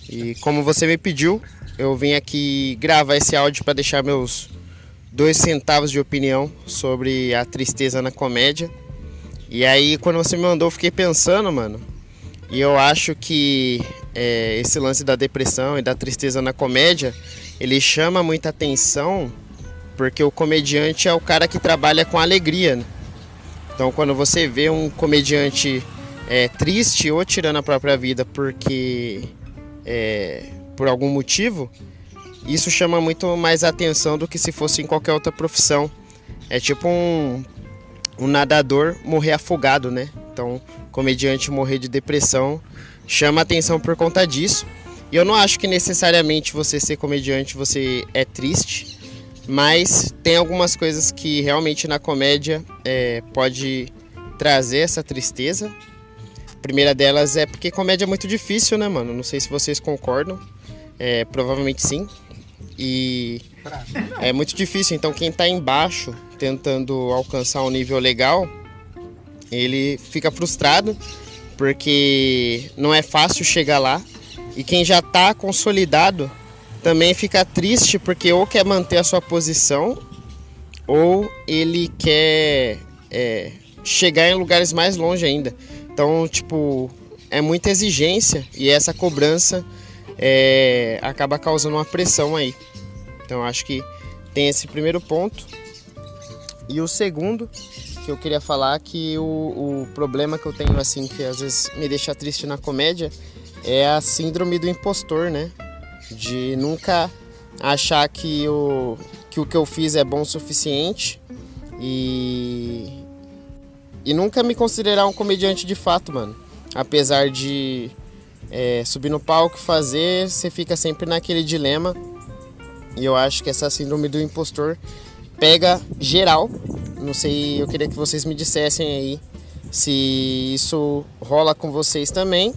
E como você me pediu, eu vim aqui gravar esse áudio para deixar meus dois centavos de opinião sobre a tristeza na comédia. E aí, quando você me mandou, eu fiquei pensando, mano. E eu acho que é, esse lance da depressão e da tristeza na comédia, ele chama muita atenção porque o comediante é o cara que trabalha com alegria. Né? Então, quando você vê um comediante é, triste ou tirando a própria vida porque é, por algum motivo, isso chama muito mais atenção do que se fosse em qualquer outra profissão. É tipo um, um nadador morrer afogado, né? Então, comediante morrer de depressão chama atenção por conta disso. E eu não acho que necessariamente você ser comediante você é triste, mas tem algumas coisas que realmente na comédia é, pode trazer essa tristeza. A primeira delas é porque comédia é muito difícil, né, mano? Não sei se vocês concordam. É, provavelmente sim. E é muito difícil. Então quem está embaixo tentando alcançar um nível legal, ele fica frustrado porque não é fácil chegar lá. E quem já está consolidado também fica triste porque ou quer manter a sua posição ou ele quer é, chegar em lugares mais longe ainda. Então, tipo, é muita exigência e essa cobrança é, acaba causando uma pressão aí. Então acho que tem esse primeiro ponto. E o segundo que eu queria falar é que o, o problema que eu tenho assim que às vezes me deixa triste na comédia é a síndrome do impostor, né? De nunca achar que o que o que eu fiz é bom o suficiente e e nunca me considerar um comediante de fato, mano. Apesar de é, subir no palco, fazer, você fica sempre naquele dilema. E eu acho que essa síndrome do impostor pega geral. Não sei, eu queria que vocês me dissessem aí se isso rola com vocês também.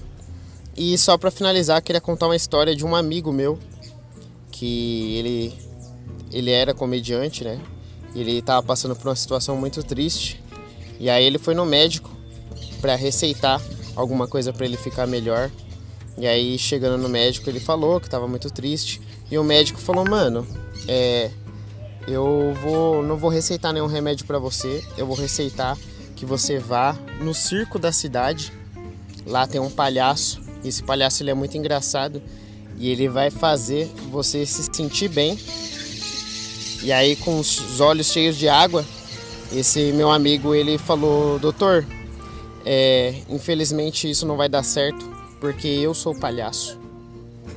E só para finalizar, queria contar uma história de um amigo meu que ele ele era comediante, né? Ele estava passando por uma situação muito triste. E aí ele foi no médico para receitar alguma coisa para ele ficar melhor. E aí, chegando no médico, ele falou que estava muito triste. E o médico falou: Mano, é, eu vou, não vou receitar nenhum remédio para você. Eu vou receitar que você vá no circo da cidade. Lá tem um palhaço. Esse palhaço ele é muito engraçado e ele vai fazer você se sentir bem. E aí, com os olhos cheios de água, esse meu amigo ele falou: Doutor, é, infelizmente isso não vai dar certo porque eu sou palhaço.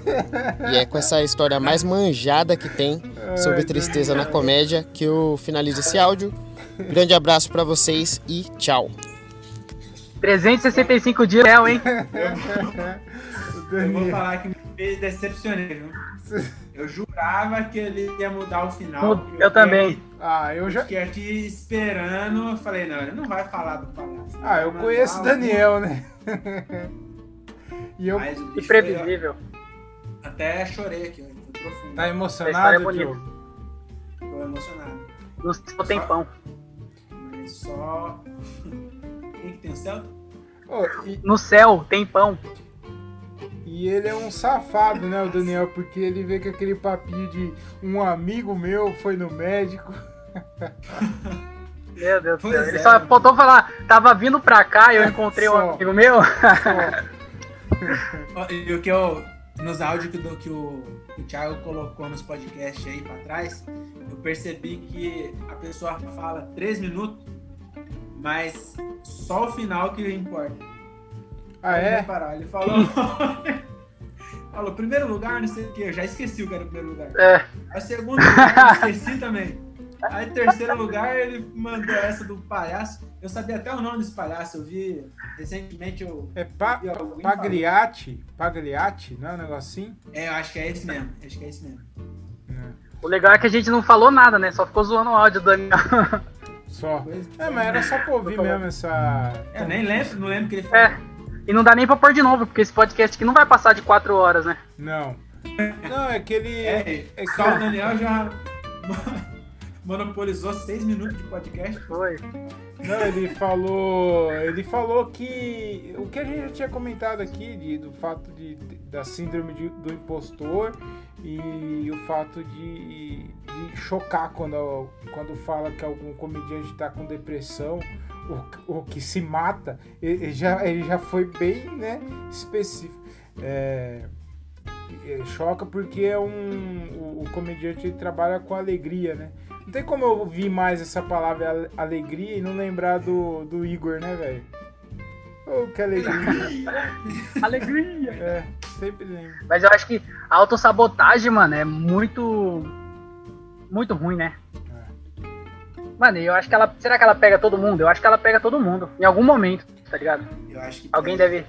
e é com essa história mais manjada que tem sobre tristeza na comédia que eu finalizo esse áudio. Grande abraço para vocês e tchau. 365 dias, Léo, hein? Eu vou falar que me decepcionei, viu? Eu jurava que ele ia mudar o final. Eu, eu também. Aqui, ah, eu já. Fiquei aqui esperando. Eu falei, não, ele não vai falar do palhaço. Ah, eu conheço o Daniel, né? E eu. Imprevisível. Até chorei aqui, foi profundo. Tá emocionado, é Diogo? Tô emocionado. No céu tem pão. Mas só. Quem que tem o céu? Oh, e... No céu tem pão. E ele é um safado, né, o Daniel? Porque ele vê que aquele papinho de um amigo meu foi no médico. Meu Deus do céu. Ele é. só faltou falar, tava vindo pra cá e eu encontrei só, um amigo meu. e o que eu. Nos áudios que, que, o, que o Thiago colocou nos podcasts aí pra trás, eu percebi que a pessoa fala três minutos, mas só o final que importa. Ah, é? Reparar, ele falou. falou, primeiro lugar, não sei o que, eu já esqueci o que era o primeiro lugar. É. Aí segundo lugar, eu esqueci também. Aí terceiro lugar, ele mandou essa do palhaço. Eu sabia até o nome desse palhaço, eu vi recentemente. Eu é pa Pagliatti? Pagliatti, não é um negocinho? É, eu acho que é esse mesmo. Acho que é esse mesmo. O legal é que a gente não falou nada, né? Só ficou zoando o áudio do Daniel. Só. É, mas era só pra ouvir mesmo essa. É, nem lembro, não lembro que ele falou. É. E não dá nem pra pôr de novo, porque esse podcast aqui não vai passar de 4 horas, né? Não. Não, é que ele. É, é Daniel já monopolizou 6 minutos de podcast. Foi. Não, ele falou. Ele falou que. O que a gente já tinha comentado aqui, de, do fato de, da síndrome de, do impostor e o fato de, de chocar quando, quando fala que algum comediante está com depressão o, o que se mata, ele já, ele já foi bem né, específico. É, choca porque é um, o, o comediante trabalha com alegria, né? Não tem como eu ouvir mais essa palavra alegria e não lembrar do, do Igor, né, velho? Oh, que alegria! alegria! É, sempre lembro. Mas eu acho que a autossabotagem, mano, é muito. Muito ruim, né? Mano, eu acho que ela. Será que ela pega todo mundo? Eu acho que ela pega todo mundo. Em algum momento, tá ligado? Eu acho que. Alguém deve.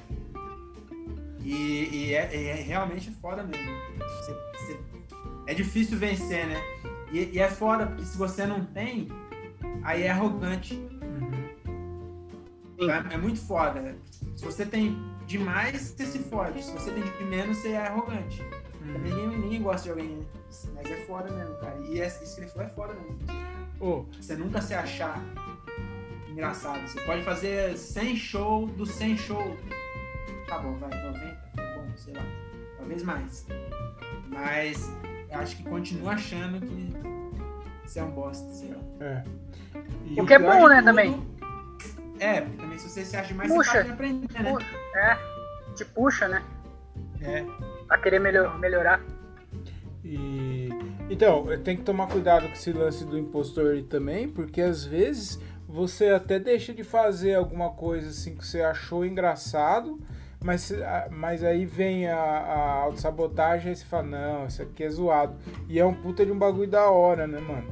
E, e é, é, realmente foda mesmo. Você, você... é difícil vencer, né? E, e, é foda, porque se você não tem, aí é arrogante. Uhum. É, é, muito foda. Se você tem demais, você se fode. Se você tem de menos, você é arrogante. Uhum. Ninguém, ninguém gosta de alguém. Mas é foda mesmo, cara. E é, isso que ele falou é foda mesmo. Oh. Você nunca se achar engraçado. Você pode fazer 100 show do 100 show. Tá bom, vai, 90, tá bom, sei lá. Talvez mais. Mas acho que continua achando que você é um bosta, sei lá. É. E o que é bom, né, tudo, também. É, porque também se você se acha mais puxa, você aprender, né? Puxa, é, te puxa, né? É. A querer melhor, melhorar. E então, tem que tomar cuidado com esse lance do impostor também, porque às vezes você até deixa de fazer alguma coisa assim que você achou engraçado, mas, mas aí vem a, a autossabotagem e você fala, não, isso aqui é zoado. E é um puta de um bagulho da hora, né, mano?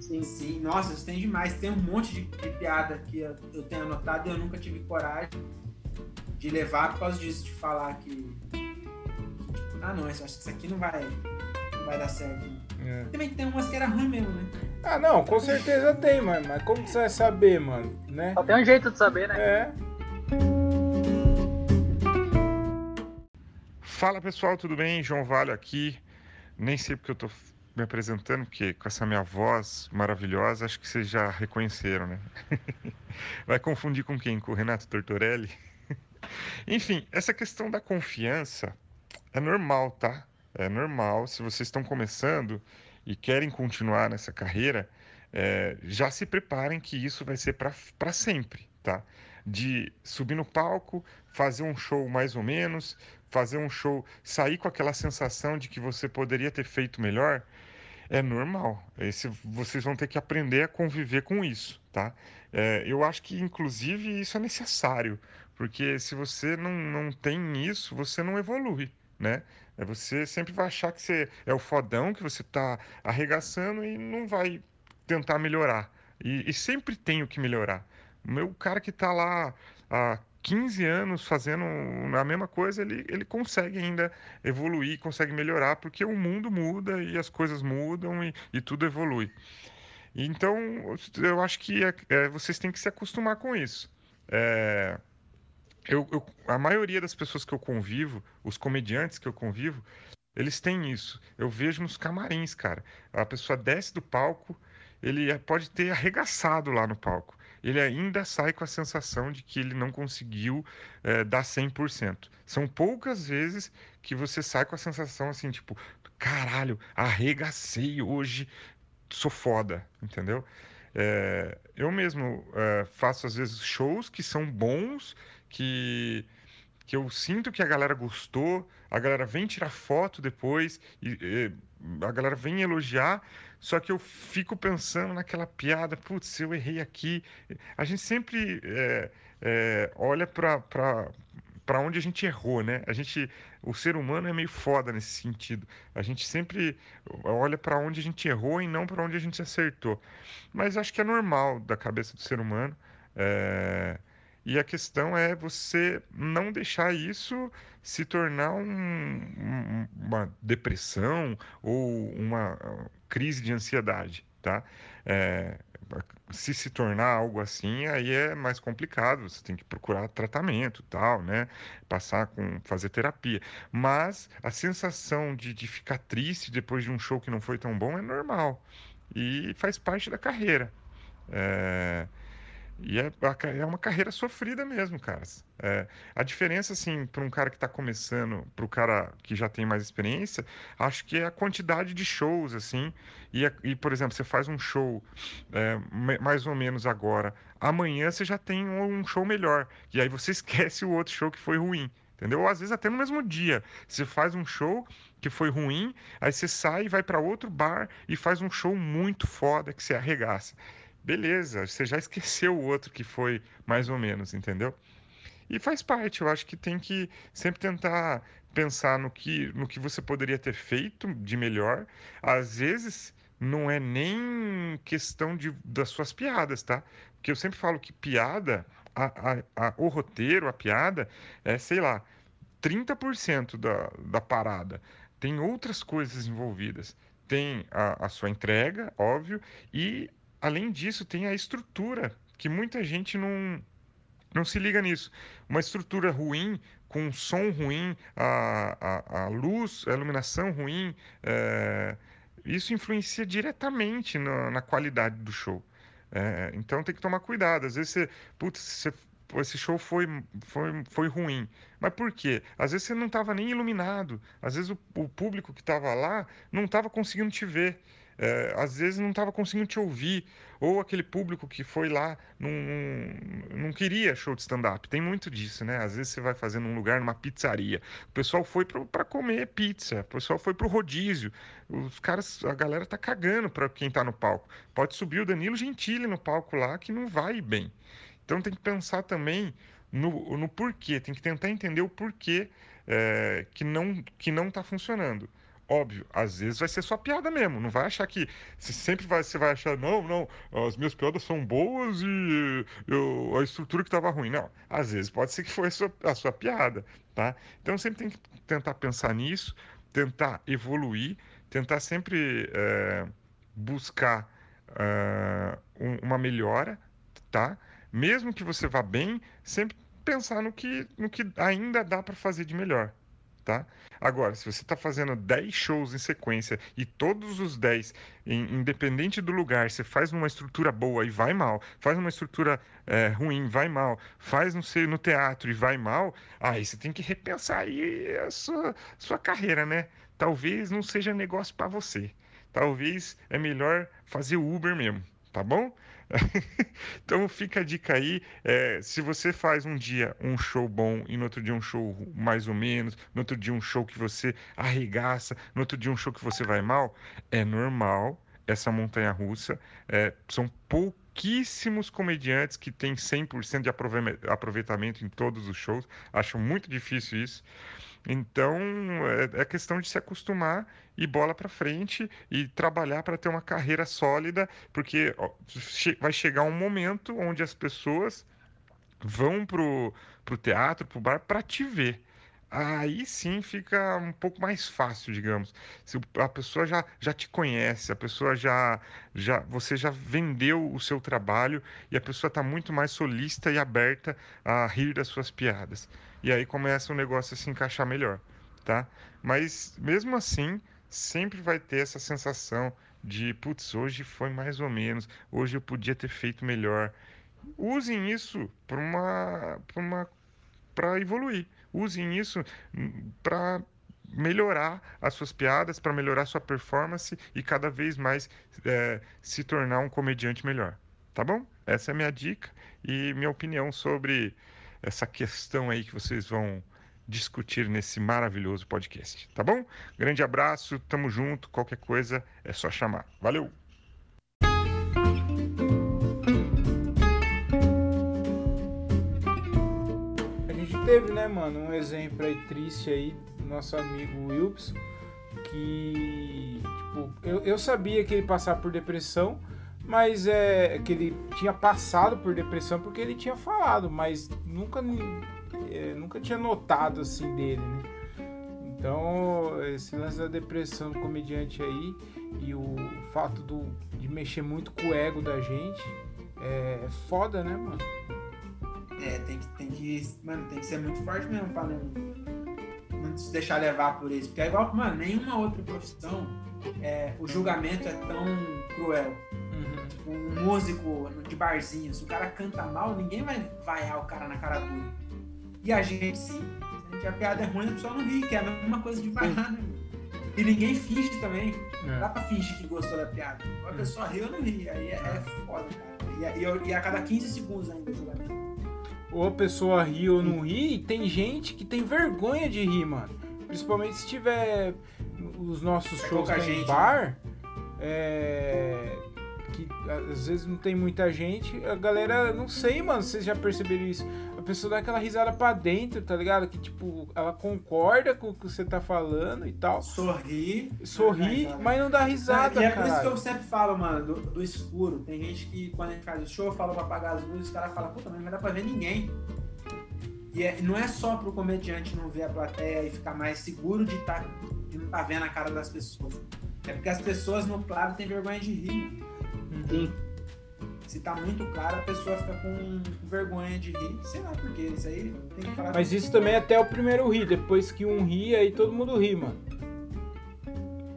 Sim, sim. Nossa, isso tem demais. Tem um monte de, de piada que eu, eu tenho anotado e eu nunca tive coragem de levar por causa disso, de falar que. que tipo, ah, não, acho que isso aqui não vai vai dar certo. É. Também tem umas que era ruim mesmo, né? Ah, não, com certeza tem, mano. Mas como você vai saber, mano? Né? Só tem um jeito de saber, né? É. Fala pessoal, tudo bem? João Vale aqui. Nem sei porque eu tô me apresentando, porque com essa minha voz maravilhosa, acho que vocês já reconheceram, né? Vai confundir com quem? Com o Renato Tortorelli? Enfim, essa questão da confiança é normal, tá? É normal, se vocês estão começando e querem continuar nessa carreira, é, já se preparem que isso vai ser para sempre, tá? De subir no palco, fazer um show mais ou menos, fazer um show, sair com aquela sensação de que você poderia ter feito melhor, é normal. Esse, vocês vão ter que aprender a conviver com isso, tá? É, eu acho que, inclusive, isso é necessário, porque se você não, não tem isso, você não evolui, né? É você sempre vai achar que você é o fodão, que você está arregaçando e não vai tentar melhorar. E, e sempre tem o que melhorar. O meu cara que está lá há 15 anos fazendo a mesma coisa, ele, ele consegue ainda evoluir, consegue melhorar, porque o mundo muda e as coisas mudam e, e tudo evolui. Então, eu acho que é, é, vocês têm que se acostumar com isso. É, eu, eu, a maioria das pessoas que eu convivo, os comediantes que eu convivo, eles têm isso. Eu vejo nos camarins, cara. A pessoa desce do palco, ele pode ter arregaçado lá no palco. Ele ainda sai com a sensação de que ele não conseguiu é, dar 100%. São poucas vezes que você sai com a sensação assim, tipo, caralho, arregacei hoje, sou foda, entendeu? É, eu mesmo é, faço às vezes shows que são bons que que eu sinto que a galera gostou, a galera vem tirar foto depois e, e a galera vem elogiar, só que eu fico pensando naquela piada, putz, eu errei aqui. A gente sempre é, é, olha para onde a gente errou, né? A gente, o ser humano é meio foda nesse sentido. A gente sempre olha para onde a gente errou e não para onde a gente acertou. Mas acho que é normal da cabeça do ser humano. É... E a questão é você não deixar isso se tornar um, uma depressão ou uma crise de ansiedade, tá? É, se se tornar algo assim, aí é mais complicado. Você tem que procurar tratamento, tal, né? Passar com fazer terapia. Mas a sensação de, de ficar triste depois de um show que não foi tão bom é normal e faz parte da carreira. É... E é, é uma carreira sofrida mesmo, cara. É, a diferença, assim, para um cara que está começando, para o cara que já tem mais experiência, acho que é a quantidade de shows, assim. E, e por exemplo, você faz um show é, mais ou menos agora, amanhã você já tem um show melhor. E aí você esquece o outro show que foi ruim. Entendeu? Ou às vezes até no mesmo dia. Você faz um show que foi ruim, aí você sai e vai para outro bar e faz um show muito foda que você arregaça beleza, você já esqueceu o outro que foi mais ou menos, entendeu? E faz parte, eu acho que tem que sempre tentar pensar no que, no que você poderia ter feito de melhor. Às vezes não é nem questão de, das suas piadas, tá? Porque eu sempre falo que piada, a, a, a, o roteiro, a piada, é, sei lá, 30% da, da parada. Tem outras coisas envolvidas. Tem a, a sua entrega, óbvio, e além disso, tem a estrutura, que muita gente não, não se liga nisso. Uma estrutura ruim, com som ruim, a, a, a luz, a iluminação ruim, é, isso influencia diretamente na, na qualidade do show. É, então tem que tomar cuidado. Às vezes você, putz, você, esse show foi, foi, foi ruim. Mas por quê? Às vezes você não estava nem iluminado. Às vezes o, o público que estava lá não estava conseguindo te ver é, às vezes não estava conseguindo te ouvir, ou aquele público que foi lá não, não, queria show de stand-up. Tem muito disso, né? Às vezes você vai fazer num lugar, numa pizzaria, o pessoal foi para comer pizza, o pessoal foi para o rodízio, os caras, a galera tá cagando para quem tá no palco. Pode subir o Danilo Gentili no palco lá que não vai bem. Então tem que pensar também no, no porquê, tem que tentar entender o porquê é, que não que não está funcionando. Óbvio, às vezes vai ser sua piada mesmo. Não vai achar que. Você sempre vai, você vai achar, não, não, as minhas piadas são boas e eu, a estrutura que estava ruim. Não. Às vezes pode ser que foi a sua, a sua piada. Tá? Então sempre tem que tentar pensar nisso, tentar evoluir, tentar sempre é, buscar é, um, uma melhora, tá? Mesmo que você vá bem, sempre pensar no que, no que ainda dá para fazer de melhor tá? Agora, se você está fazendo 10 shows em sequência e todos os 10, independente do lugar, você faz numa estrutura boa e vai mal, faz numa estrutura é, ruim, vai mal, faz no, no teatro e vai mal, aí você tem que repensar aí a sua, sua carreira, né? Talvez não seja negócio para você. Talvez é melhor fazer Uber mesmo, tá bom? então fica a dica aí. É, se você faz um dia um show bom e no outro dia um show mais ou menos, no outro dia um show que você arregaça, no outro dia um show que você vai mal, é normal essa montanha russa. É, são pouquíssimos comediantes que têm 100% de aproveitamento em todos os shows. Acho muito difícil isso. Então é, é questão de se acostumar e bola para frente e trabalhar para ter uma carreira sólida, porque vai chegar um momento onde as pessoas vão pro, pro teatro, pro bar para te ver. Aí sim fica um pouco mais fácil, digamos. Se a pessoa já, já te conhece, a pessoa já, já você já vendeu o seu trabalho e a pessoa está muito mais solista e aberta a rir das suas piadas. E aí começa o negócio a se encaixar melhor, tá? Mas mesmo assim, sempre vai ter essa sensação de, putz, hoje foi mais ou menos, hoje eu podia ter feito melhor. Usem isso para uma, uma para evoluir. Usem isso para melhorar as suas piadas, para melhorar sua performance e cada vez mais é, se tornar um comediante melhor. Tá bom? Essa é a minha dica e minha opinião sobre essa questão aí que vocês vão discutir nesse maravilhoso podcast, tá bom? Grande abraço, tamo junto, qualquer coisa é só chamar. Valeu! A gente teve, né, mano, um exemplo aí triste aí do nosso amigo Wilson, que, tipo, eu, eu sabia que ele passava por depressão, mas é que ele tinha passado por depressão porque ele tinha falado, mas nunca, é, nunca tinha notado assim dele, né? Então, esse lance da depressão do comediante aí e o fato do, de mexer muito com o ego da gente é, é foda, né, mano? É, tem que, tem que, mano, tem que ser muito forte mesmo pra não, não se deixar levar por isso. Porque é igual, mano, nenhuma outra profissão é, o julgamento é tão cruel. Um músico de barzinho, se o cara canta mal, ninguém vai vaiar o cara na cara dura. E a gente sim. Se a, gente, a piada é ruim, a pessoa não ri, que é a mesma coisa de vaiar, né? E ninguém finge também. É. Dá pra fingir que gostou da piada. A uhum. pessoa riu ou não ri. Aí é, é foda, cara. E, e, e, a cada 15 segundos ainda o julgamento. Ou a pessoa ri ou não ri, e tem gente que tem vergonha de rir, mano. Principalmente se tiver os nossos é shows em né? bar. É, que às vezes não tem muita gente, a galera, não sei, mano, vocês já perceberam isso. A pessoa dá aquela risada pra dentro, tá ligado? Que tipo, ela concorda com o que você tá falando e tal. Sorri. Sorri, mas não dá risada, é, é por isso que eu sempre falo, mano, do, do, escuro. Tem gente que quando a gente faz o show, fala pra apagar as luzes, os caras falam, puta, mas não dar pra ver ninguém. E é, não é só pro comediante não ver a plateia e ficar mais seguro de, tá, de não tá vendo a cara das pessoas. É porque as pessoas no claro têm vergonha de rir. Sim. Se tá muito claro, a pessoa fica com vergonha de rir. Sei lá por quê. Isso aí tem que falar. Mas isso também é até o primeiro rir. Depois que um ri, aí todo mundo ri, mano.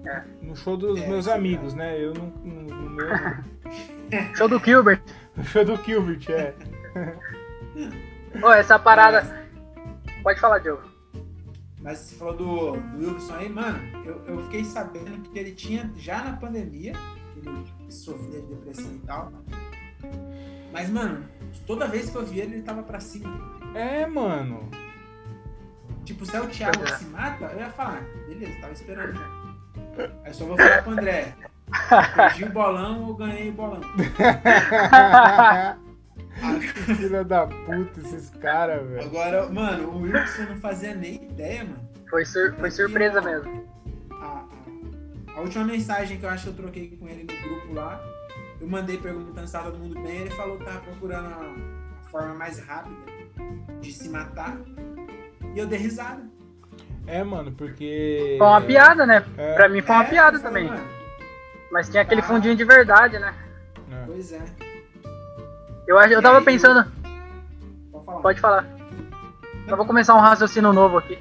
É. No show dos é, meus amigos, é. né? Eu no, no, no meu. show do Gilbert. No show do Gilbert, é. Ô, essa parada. Pode falar, Diogo. Mas você falou do, do Wilson aí, mano, eu, eu fiquei sabendo que ele tinha, já na pandemia, ele sofria de depressão e tal. Mas, mano, toda vez que eu vi ele, ele tava pra cima. É, mano. Tipo, se é o Thiago que se mata, eu ia falar, beleza, tava esperando já. Aí só vou falar pro André. Perdi o bolão ou ganhei o bolão. Filha da puta, esses caras, velho. Agora, mano, o Wilson não fazia nem ideia, mano. Foi, sur foi surpresa mesmo. A, última mensagem que eu acho que eu troquei com ele no grupo lá, eu mandei perguntando se tava todo mundo bem, ele falou que tava procurando a, forma mais rápida de se matar. E eu dei risada. É, mano, porque. Foi uma piada, né? É. Pra mim foi uma é, piada também. Mano. Mas tinha aquele tá. fundinho de verdade, né? É. Pois é. Eu, eu tava pensando. Pode falar. Pode falar. Eu vou começar um raciocínio novo aqui.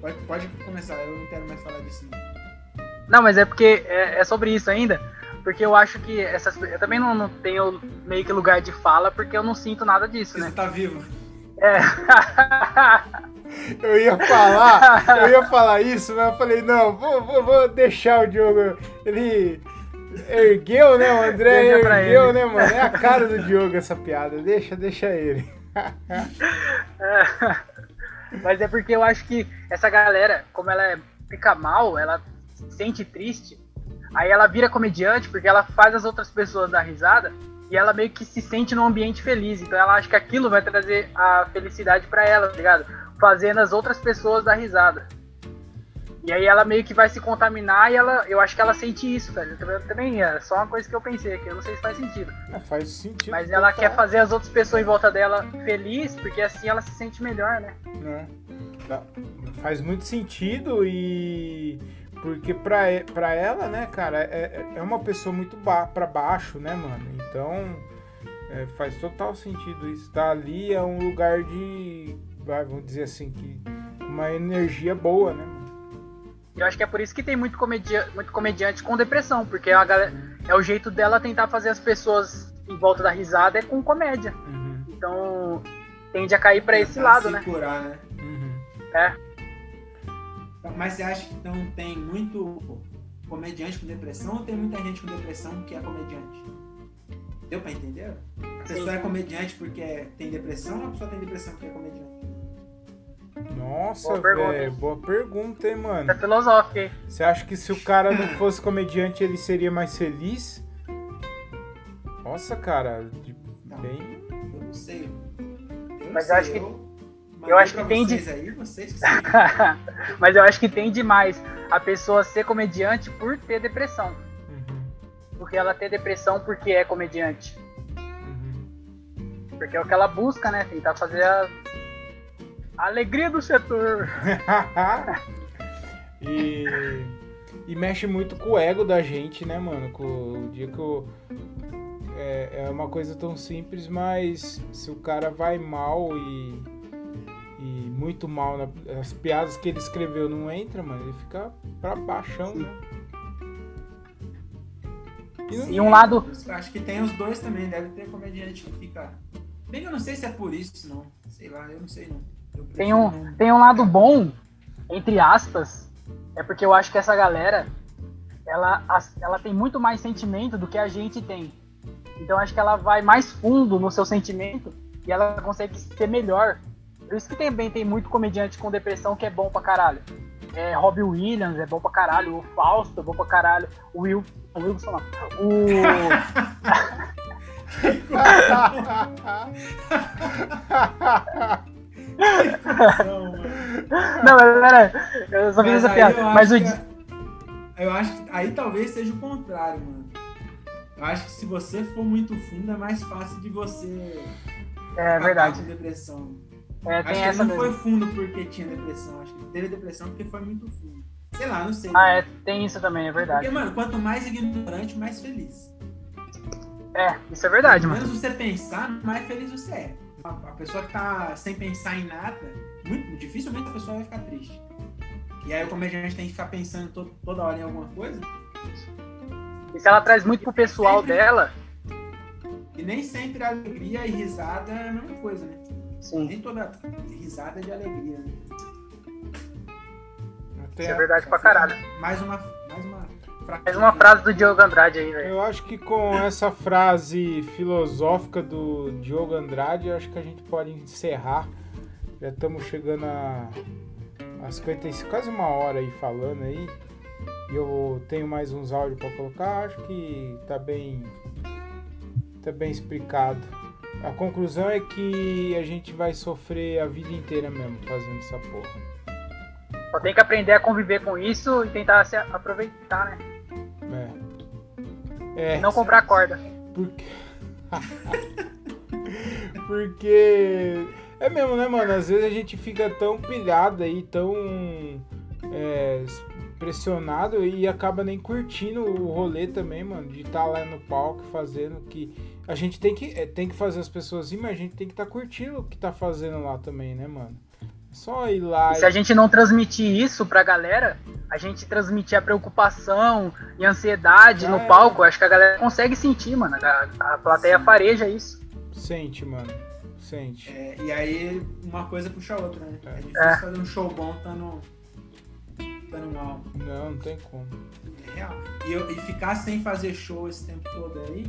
Pode, pode começar, eu não quero mais falar disso. Não, mas é porque é, é sobre isso ainda. Porque eu acho que essas. Eu também não, não, tenho meio que lugar de fala, porque eu não sinto nada disso, né? Você tá vivo. É. eu ia falar, eu ia falar isso, mas eu falei, não, vou, vou, vou deixar o Diogo. Ele Ergueu, né? O André ergueu, né, mano? É a cara do Diogo essa piada. Deixa, deixa ele. Mas é porque eu acho que essa galera, como ela é, fica mal, ela se sente triste, aí ela vira comediante porque ela faz as outras pessoas dar risada e ela meio que se sente num ambiente feliz. Então ela acha que aquilo vai trazer a felicidade para ela, tá ligado? Fazendo as outras pessoas dar risada. E aí ela meio que vai se contaminar e ela, eu acho que ela sente isso, velho. Também é só uma coisa que eu pensei aqui, eu não sei se faz sentido. É, faz sentido. Mas ela quer fazer as outras pessoas em volta dela feliz, porque assim ela se sente melhor, né? É. Faz muito sentido e porque pra, pra ela, né, cara, é, é, é uma pessoa muito ba pra baixo, né, mano? Então é, faz total sentido isso. Tá ali é um lugar de, vai, vamos dizer assim, que uma energia boa, né? Eu acho que é por isso que tem muito, comedia muito comediante com depressão, porque a galera, é o jeito dela tentar fazer as pessoas em volta da risada é com comédia. Uhum. Então tende a cair para esse lado, se né? curar, né? Uhum. É. Mas você acha que então tem muito comediante com depressão ou tem muita gente com depressão que é comediante? Deu pra entender? A pessoa Sim. é comediante porque tem depressão ou a pessoa tem depressão porque é comediante? Nossa, velho, boa pergunta, hein, mano? É filosófico, hein? Você acha que se o cara não fosse comediante, ele seria mais feliz? Nossa, cara, bem. Eu não sei. Eu Mas sei, eu acho que. Eu, acho que tem de. Aí, vocês que Mas eu acho que tem demais a pessoa ser comediante por ter depressão. Uhum. Porque ela ter depressão porque é comediante. Uhum. Porque é o que ela busca, né? Tentar fazer a, a alegria do setor. e, e mexe muito com o ego da gente, né, mano? Com o dia que eu. É, é uma coisa tão simples, mas se o cara vai mal e, e muito mal na, as piadas que ele escreveu não entra, mano, ele fica pra baixão, né? E, um lado. Acho que tem os dois também, deve ter comediante que fica. Bem eu não sei se é por isso, não. Sei lá, eu não sei não. Tem um, tem um lado bom, entre aspas, é porque eu acho que essa galera, ela, ela tem muito mais sentimento do que a gente tem. Então acho que ela vai mais fundo no seu sentimento e ela consegue ser melhor. Por isso que também tem muito comediante com depressão que é bom pra caralho. É, Robbie Williams é bom pra caralho, o Fausto é bom pra caralho, o Will. O Wilson não. O. não, mas pera, eu só fiz essa piada. Mas o. Eu acho que aí talvez seja o contrário, mano. Eu acho que se você for muito fundo, é mais fácil de você. É verdade. Com depressão. É, acho que não mesmo. foi fundo porque tinha depressão. Acho que teve depressão porque foi muito fundo. Sei lá, não sei. Ah, é, tem isso também, é verdade. Porque, mano, quanto mais ignorante, mais feliz. É, isso é verdade, Quanto mano. menos você pensar, mais feliz você é. A, a pessoa que tá sem pensar em nada, muito dificilmente a pessoa vai ficar triste. E aí o comediante tem que ficar pensando to toda hora em alguma coisa. E se ela traz muito pro pessoal Sempre. dela, E nem sempre alegria e risada é a mesma coisa, né? Sim, Nem toda risada é de alegria, né? Isso é verdade pra caralho. Mais uma, mais uma frase. Mais uma frase do Diogo Andrade aí, velho. Eu acho que com essa frase filosófica do Diogo Andrade, eu acho que a gente pode encerrar. Já estamos chegando a, a 55, quase uma hora aí falando aí. E eu tenho mais uns áudios para colocar. Acho que tá bem, tá bem explicado. A conclusão é que a gente vai sofrer a vida inteira mesmo fazendo essa porra. Só tem que aprender a conviver com isso e tentar se aproveitar, né? É. É. E não comprar corda. Porque. Porque. É mesmo, né, mano? Às vezes a gente fica tão pilhado aí, tão. É, pressionado e acaba nem curtindo o rolê também, mano. De estar lá no palco fazendo que. A gente tem que, é, tem que fazer as pessoas ir, mas a gente tem que estar curtindo o que tá fazendo lá também, né, mano? É Só ir lá E se a gente não transmitir isso pra galera, a gente transmitir a preocupação e ansiedade Ah, no é. palco, acho que a galera consegue sentir, mano. A, a plateia fareja isso. Sente, mano. Sente. É, e aí uma coisa puxa a outra, né? É difícil É. fazer um show bom estando mal. Não, não tem como. É real. E, eu- e ficar sem fazer show esse tempo todo aí,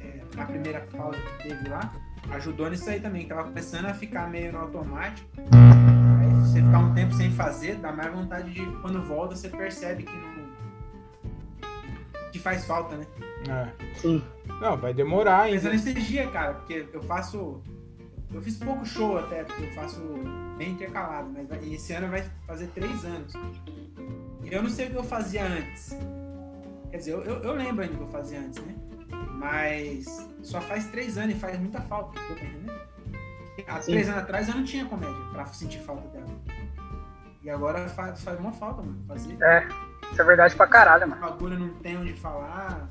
é, na primeira pausa que teve lá, ajudou nisso aí também, tava começando a ficar meio no automático. Aí você ficar um tempo sem fazer, dá mais vontade de quando volta você percebe que não. que faz falta, né? É. Sim. Não, vai demorar ainda. Pensando nesse dia, cara, porque eu faço. Eu fiz pouco show até, porque eu faço bem intercalado, mas esse ano vai fazer três anos. E eu não sei o que eu fazia antes. Quer dizer, eu, eu, eu lembro ainda o que eu fazia antes, né? Mas só faz três anos e faz muita falta, entendendo? Há três anos atrás eu não tinha comédia pra sentir falta dela. E agora faz, faz uma falta, mano. Fazer. É, isso é verdade pra caralho, O mano. bagulho não tem onde falar.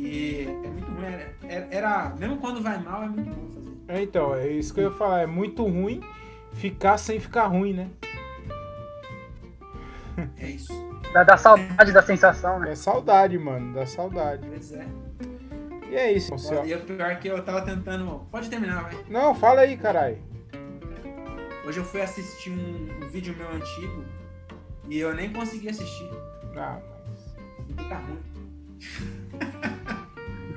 E é muito ruim. Era, era- era- mesmo quando vai mal, é muito bom fazer. É, então, é isso que eu ia falar. É muito ruim ficar sem ficar ruim, né? É isso. Dá, dá saudade da sensação, né? É saudade, mano. Dá saudade. Pois é. E é isso. E o pior é que eu tava tentando. Pode terminar, vai. Não, fala aí, caralho. Hoje eu fui assistir um, um vídeo meu antigo e eu nem consegui assistir. Ah, mas. Tá ruim.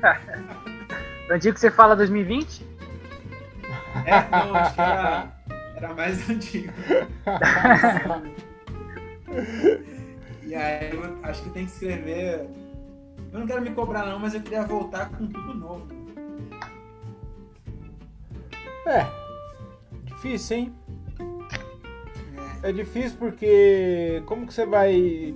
Que você fala 2020? É, não, acho que era. Era mais antigo. e aí eu acho que tem que escrever. Eu não quero me cobrar não, mas eu queria voltar com tudo novo. É. Difícil, hein? É. é difícil porque como que você vai.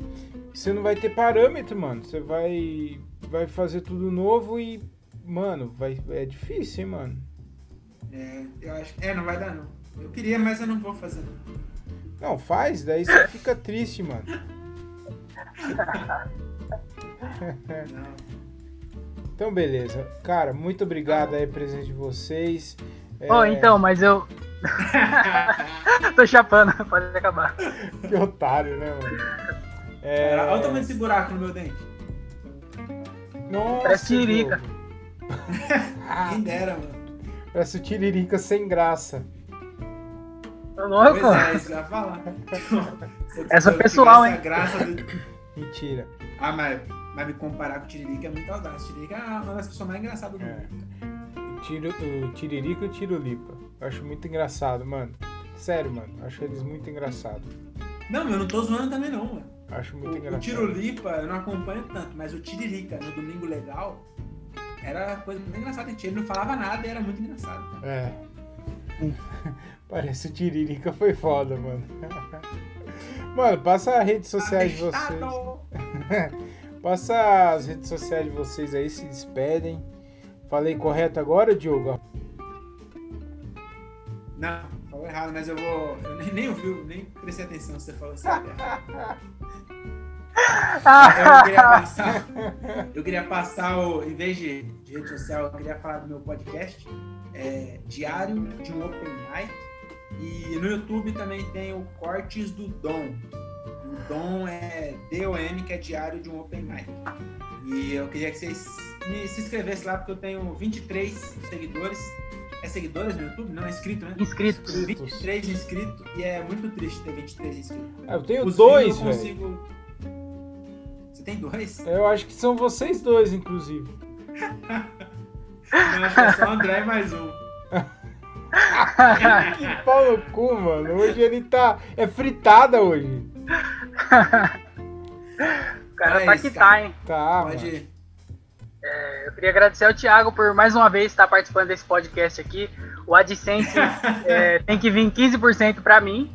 Você não vai ter parâmetro, mano. Você vai. Vai fazer tudo novo e. Mano, vai, é difícil, hein, mano. É, eu acho. É, não vai dar não. Eu queria, mas eu não vou fazer. Não, faz, daí você fica triste, mano. Então, beleza. Cara, muito obrigado aí, presente de vocês. Oh, é... então, mas eu. Tô chapando, pode acabar. Que otário, né, mano? É... Olha o tamanho desse buraco no meu dente. Nossa, Parece tiririca. Quem dera, mano. Parece o tiririca sem graça. Tá louco? Pois é, isso que eu ia falar. Essa pessoal, hein? Graça do... Mentira. Ah, mas, mas me comparar com o Tiririca é muito audaz. O Tiririca é uma das pessoas mais engraçadas do É. mundo. O, tiro, o Tiririca e o Tirolipa. Eu acho muito engraçado, mano. Sério, mano. Acho eles muito engraçados. Não, eu não tô zoando também não, mano. Acho muito O, o engraçado. Tirolipa eu não acompanho tanto, mas o Tiririca no Domingo Legal era a coisa muito engraçada. Ele não falava nada e era muito engraçado. É. Parece o Tiririca foi foda, mano. Mano, passa as redes sociais de vocês. Passa as redes sociais de vocês aí, se despedem. Falei correto agora, Diogo? Não, errado, mas eu vou. Eu nem, ouvi, nem prestei atenção se você falou certo. Eu queria passar. Eu queria passar o. Em vez de, de rede social, eu queria falar do meu podcast. é, Diário de um Open Mic. E no YouTube também tem o Cortes do Dom. O Dom é D-O-M, que é Diário de um Open Mic. E eu queria que vocês me, se inscrevessem lá, porque eu tenho 23 seguidores. É seguidores no YouTube? Não, é inscrito, né? Inscritos. 23 inscritos e é muito triste ter 23 inscritos. Ah, Eu tenho Os dois, velho. consigo. Você tem dois? Eu acho que são vocês dois, inclusive. Eu acho que é só o André e mais um. Que pau no cu, mano. Hoje ele tá. É fritada hoje. O cara É tá isso, que cara. tá, hein? Tá, Pode mano. ir. Eu queria agradecer ao Thiago por mais uma vez estar participando desse podcast aqui. O AdSense é, tem que vir 15% pra mim.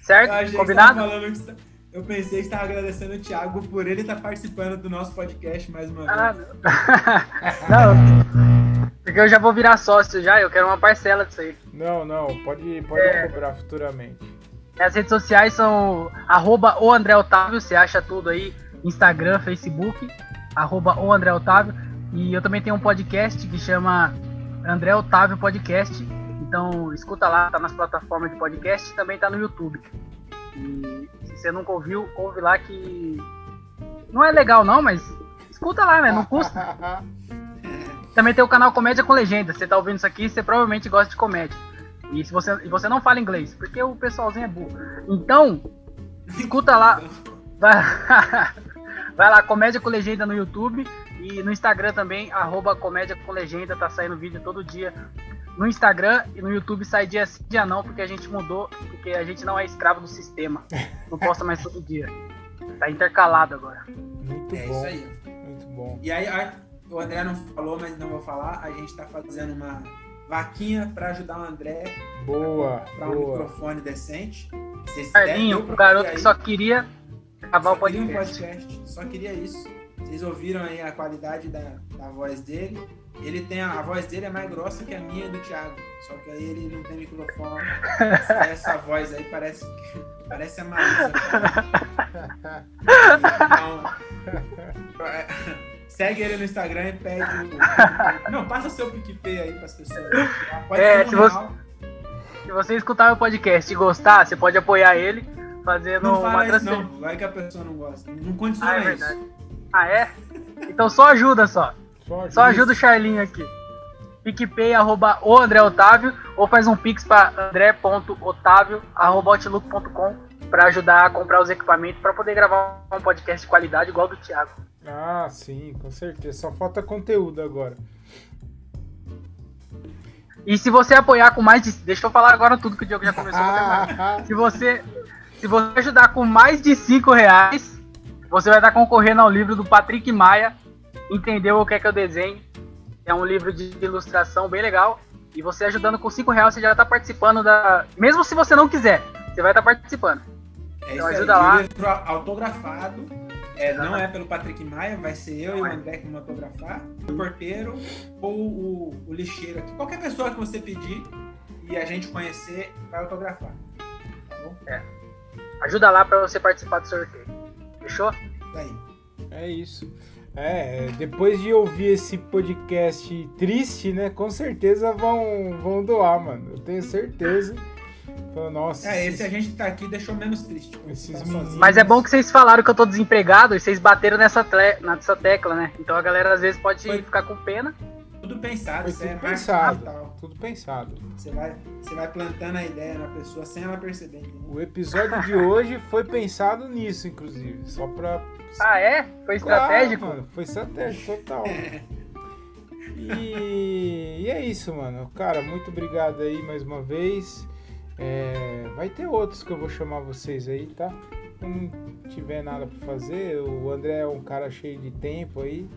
Certo? Eu, Combinado? tá- eu pensei que estava agradecendo o Thiago por ele estar participando do nosso podcast mais uma Ah, vez. não. Porque eu já vou virar sócio já, eu quero uma parcela disso aí. Não, não. Pode, pode É. cobrar futuramente. As redes sociais são arroba o André Otávio, você acha tudo aí, Instagram, Facebook, arroba o André Otávio. E eu também tenho um podcast que chama André Otávio Podcast. Então escuta lá, tá nas plataformas de podcast e também tá no YouTube. E se você nunca ouviu, ouve lá que não é legal não, mas escuta lá, né? Não custa. Também tem o canal Comédia com Legenda. Você tá ouvindo isso aqui, você provavelmente gosta de comédia. E se você, e você não fala inglês, porque o pessoalzinho é burro. Então, escuta lá. Vai, vai lá, Comédia com Legenda no YouTube e no Instagram também, arroba Comédia com Legenda, tá saindo vídeo todo dia. No Instagram e no YouTube sai dia sim, dia não, porque a gente mudou, porque a gente não é escravo do sistema. Não posta mais todo dia. Tá intercalado agora. Muito É bom. isso aí. Muito bom. E aí, a- o André não falou, mas não vou falar. A gente está fazendo uma vaquinha para ajudar o André Boa, para um boa. microfone decente. Carlinho, o garoto que aí. só queria acabar o queria um podcast. podcast. Só queria isso. Vocês ouviram aí a qualidade da, da voz dele. Ele tem a, a voz dele é mais grossa que a minha do Thiago. Só que aí ele não tem microfone. Essa voz aí parece parece a Marisa. Então, é, segue ele no Instagram e pede o. Não, passa seu PicPay aí pras pessoas. Pode É, ser um se você-. Se você escutar meu podcast e gostar, você pode apoiar ele fazendo Não uma fala isso transferência. não. Vai que a pessoa não gosta. Não conte Ah, é isso. verdade. Ah, é? Então só ajuda só. Só Só ajuda o Charlinho aqui. PicPay, arroba o André Otávio, ou faz um pix para andré.otávio, arroba outlook.com, para ajudar a comprar os equipamentos para poder gravar um podcast de qualidade igual do Thiago. Ah, sim, com certeza. Só falta conteúdo agora. E se você apoiar com mais de. Deixa eu falar agora tudo que o Diogo já começou. se você se você ajudar com mais de 5 reais, você vai estar concorrendo ao livro do Patrick Maia. Entendeu o que é que eu desenho? É um livro de ilustração bem legal. E você ajudando com 5 reais, você já está participando da. Mesmo se você não quiser, você vai estar participando. É então ajuda aí. lá. Livro autografado. É, não é pelo Patrick Maia, vai ser eu não e o é. André que vamos autografar. O porteiro ou o, o, lixeiro aqui. Qualquer pessoa que você pedir e a gente conhecer, vai autografar. Tá bom? É. Ajuda lá para você participar do sorteio. Fechou? Daí. É isso. É, depois de ouvir esse podcast triste, né? Com certeza vão, vão doar, mano. Eu tenho certeza. nossa. É, esse a gente tá aqui deixou menos triste. Esses tá Mas é bom que vocês falaram que eu tô desempregado e vocês bateram nessa, nessa tecla, né? Então a galera às vezes pode Foi. ficar com pena. Tudo pensado, Foi tudo é pensado. Tudo pensado. Você vai, você vai plantando a ideia na pessoa sem ela perceber. Entendeu? O episódio de hoje foi pensado nisso, inclusive. Só pra. Ah, é? Foi estratégico? Claro, mano, foi estratégico total. e... e é isso, mano. Cara, muito obrigado aí mais uma vez. É, vai ter outros que eu vou chamar vocês aí, tá? Se não tiver nada para fazer, o André é um cara cheio de tempo aí.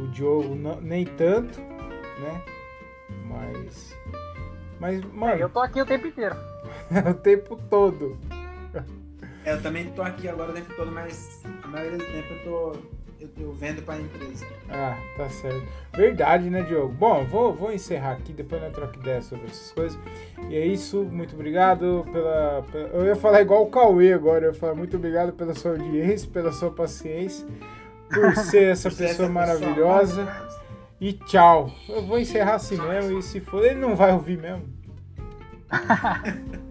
O Diogo não, nem tanto, né? Mas. Mas, mano. É, eu tô aqui o tempo inteiro. o tempo todo. É, eu também tô aqui agora o tempo todo, mas a maioria do tempo eu tô eu, eu vendo para a empresa. Ah, tá certo. Verdade, né, Diogo? Bom, vou, vou encerrar aqui, depois nós troca ideia sobre essas coisas. E é isso, muito obrigado pela, pela, Eu ia falar igual o Cauê agora, eu ia falar muito obrigado pela sua audiência, pela sua paciência, por ser essa pessoa maravilhosa. Pessoa e tchau. Eu vou encerrar assim mesmo, e se for, ele não vai ouvir mesmo.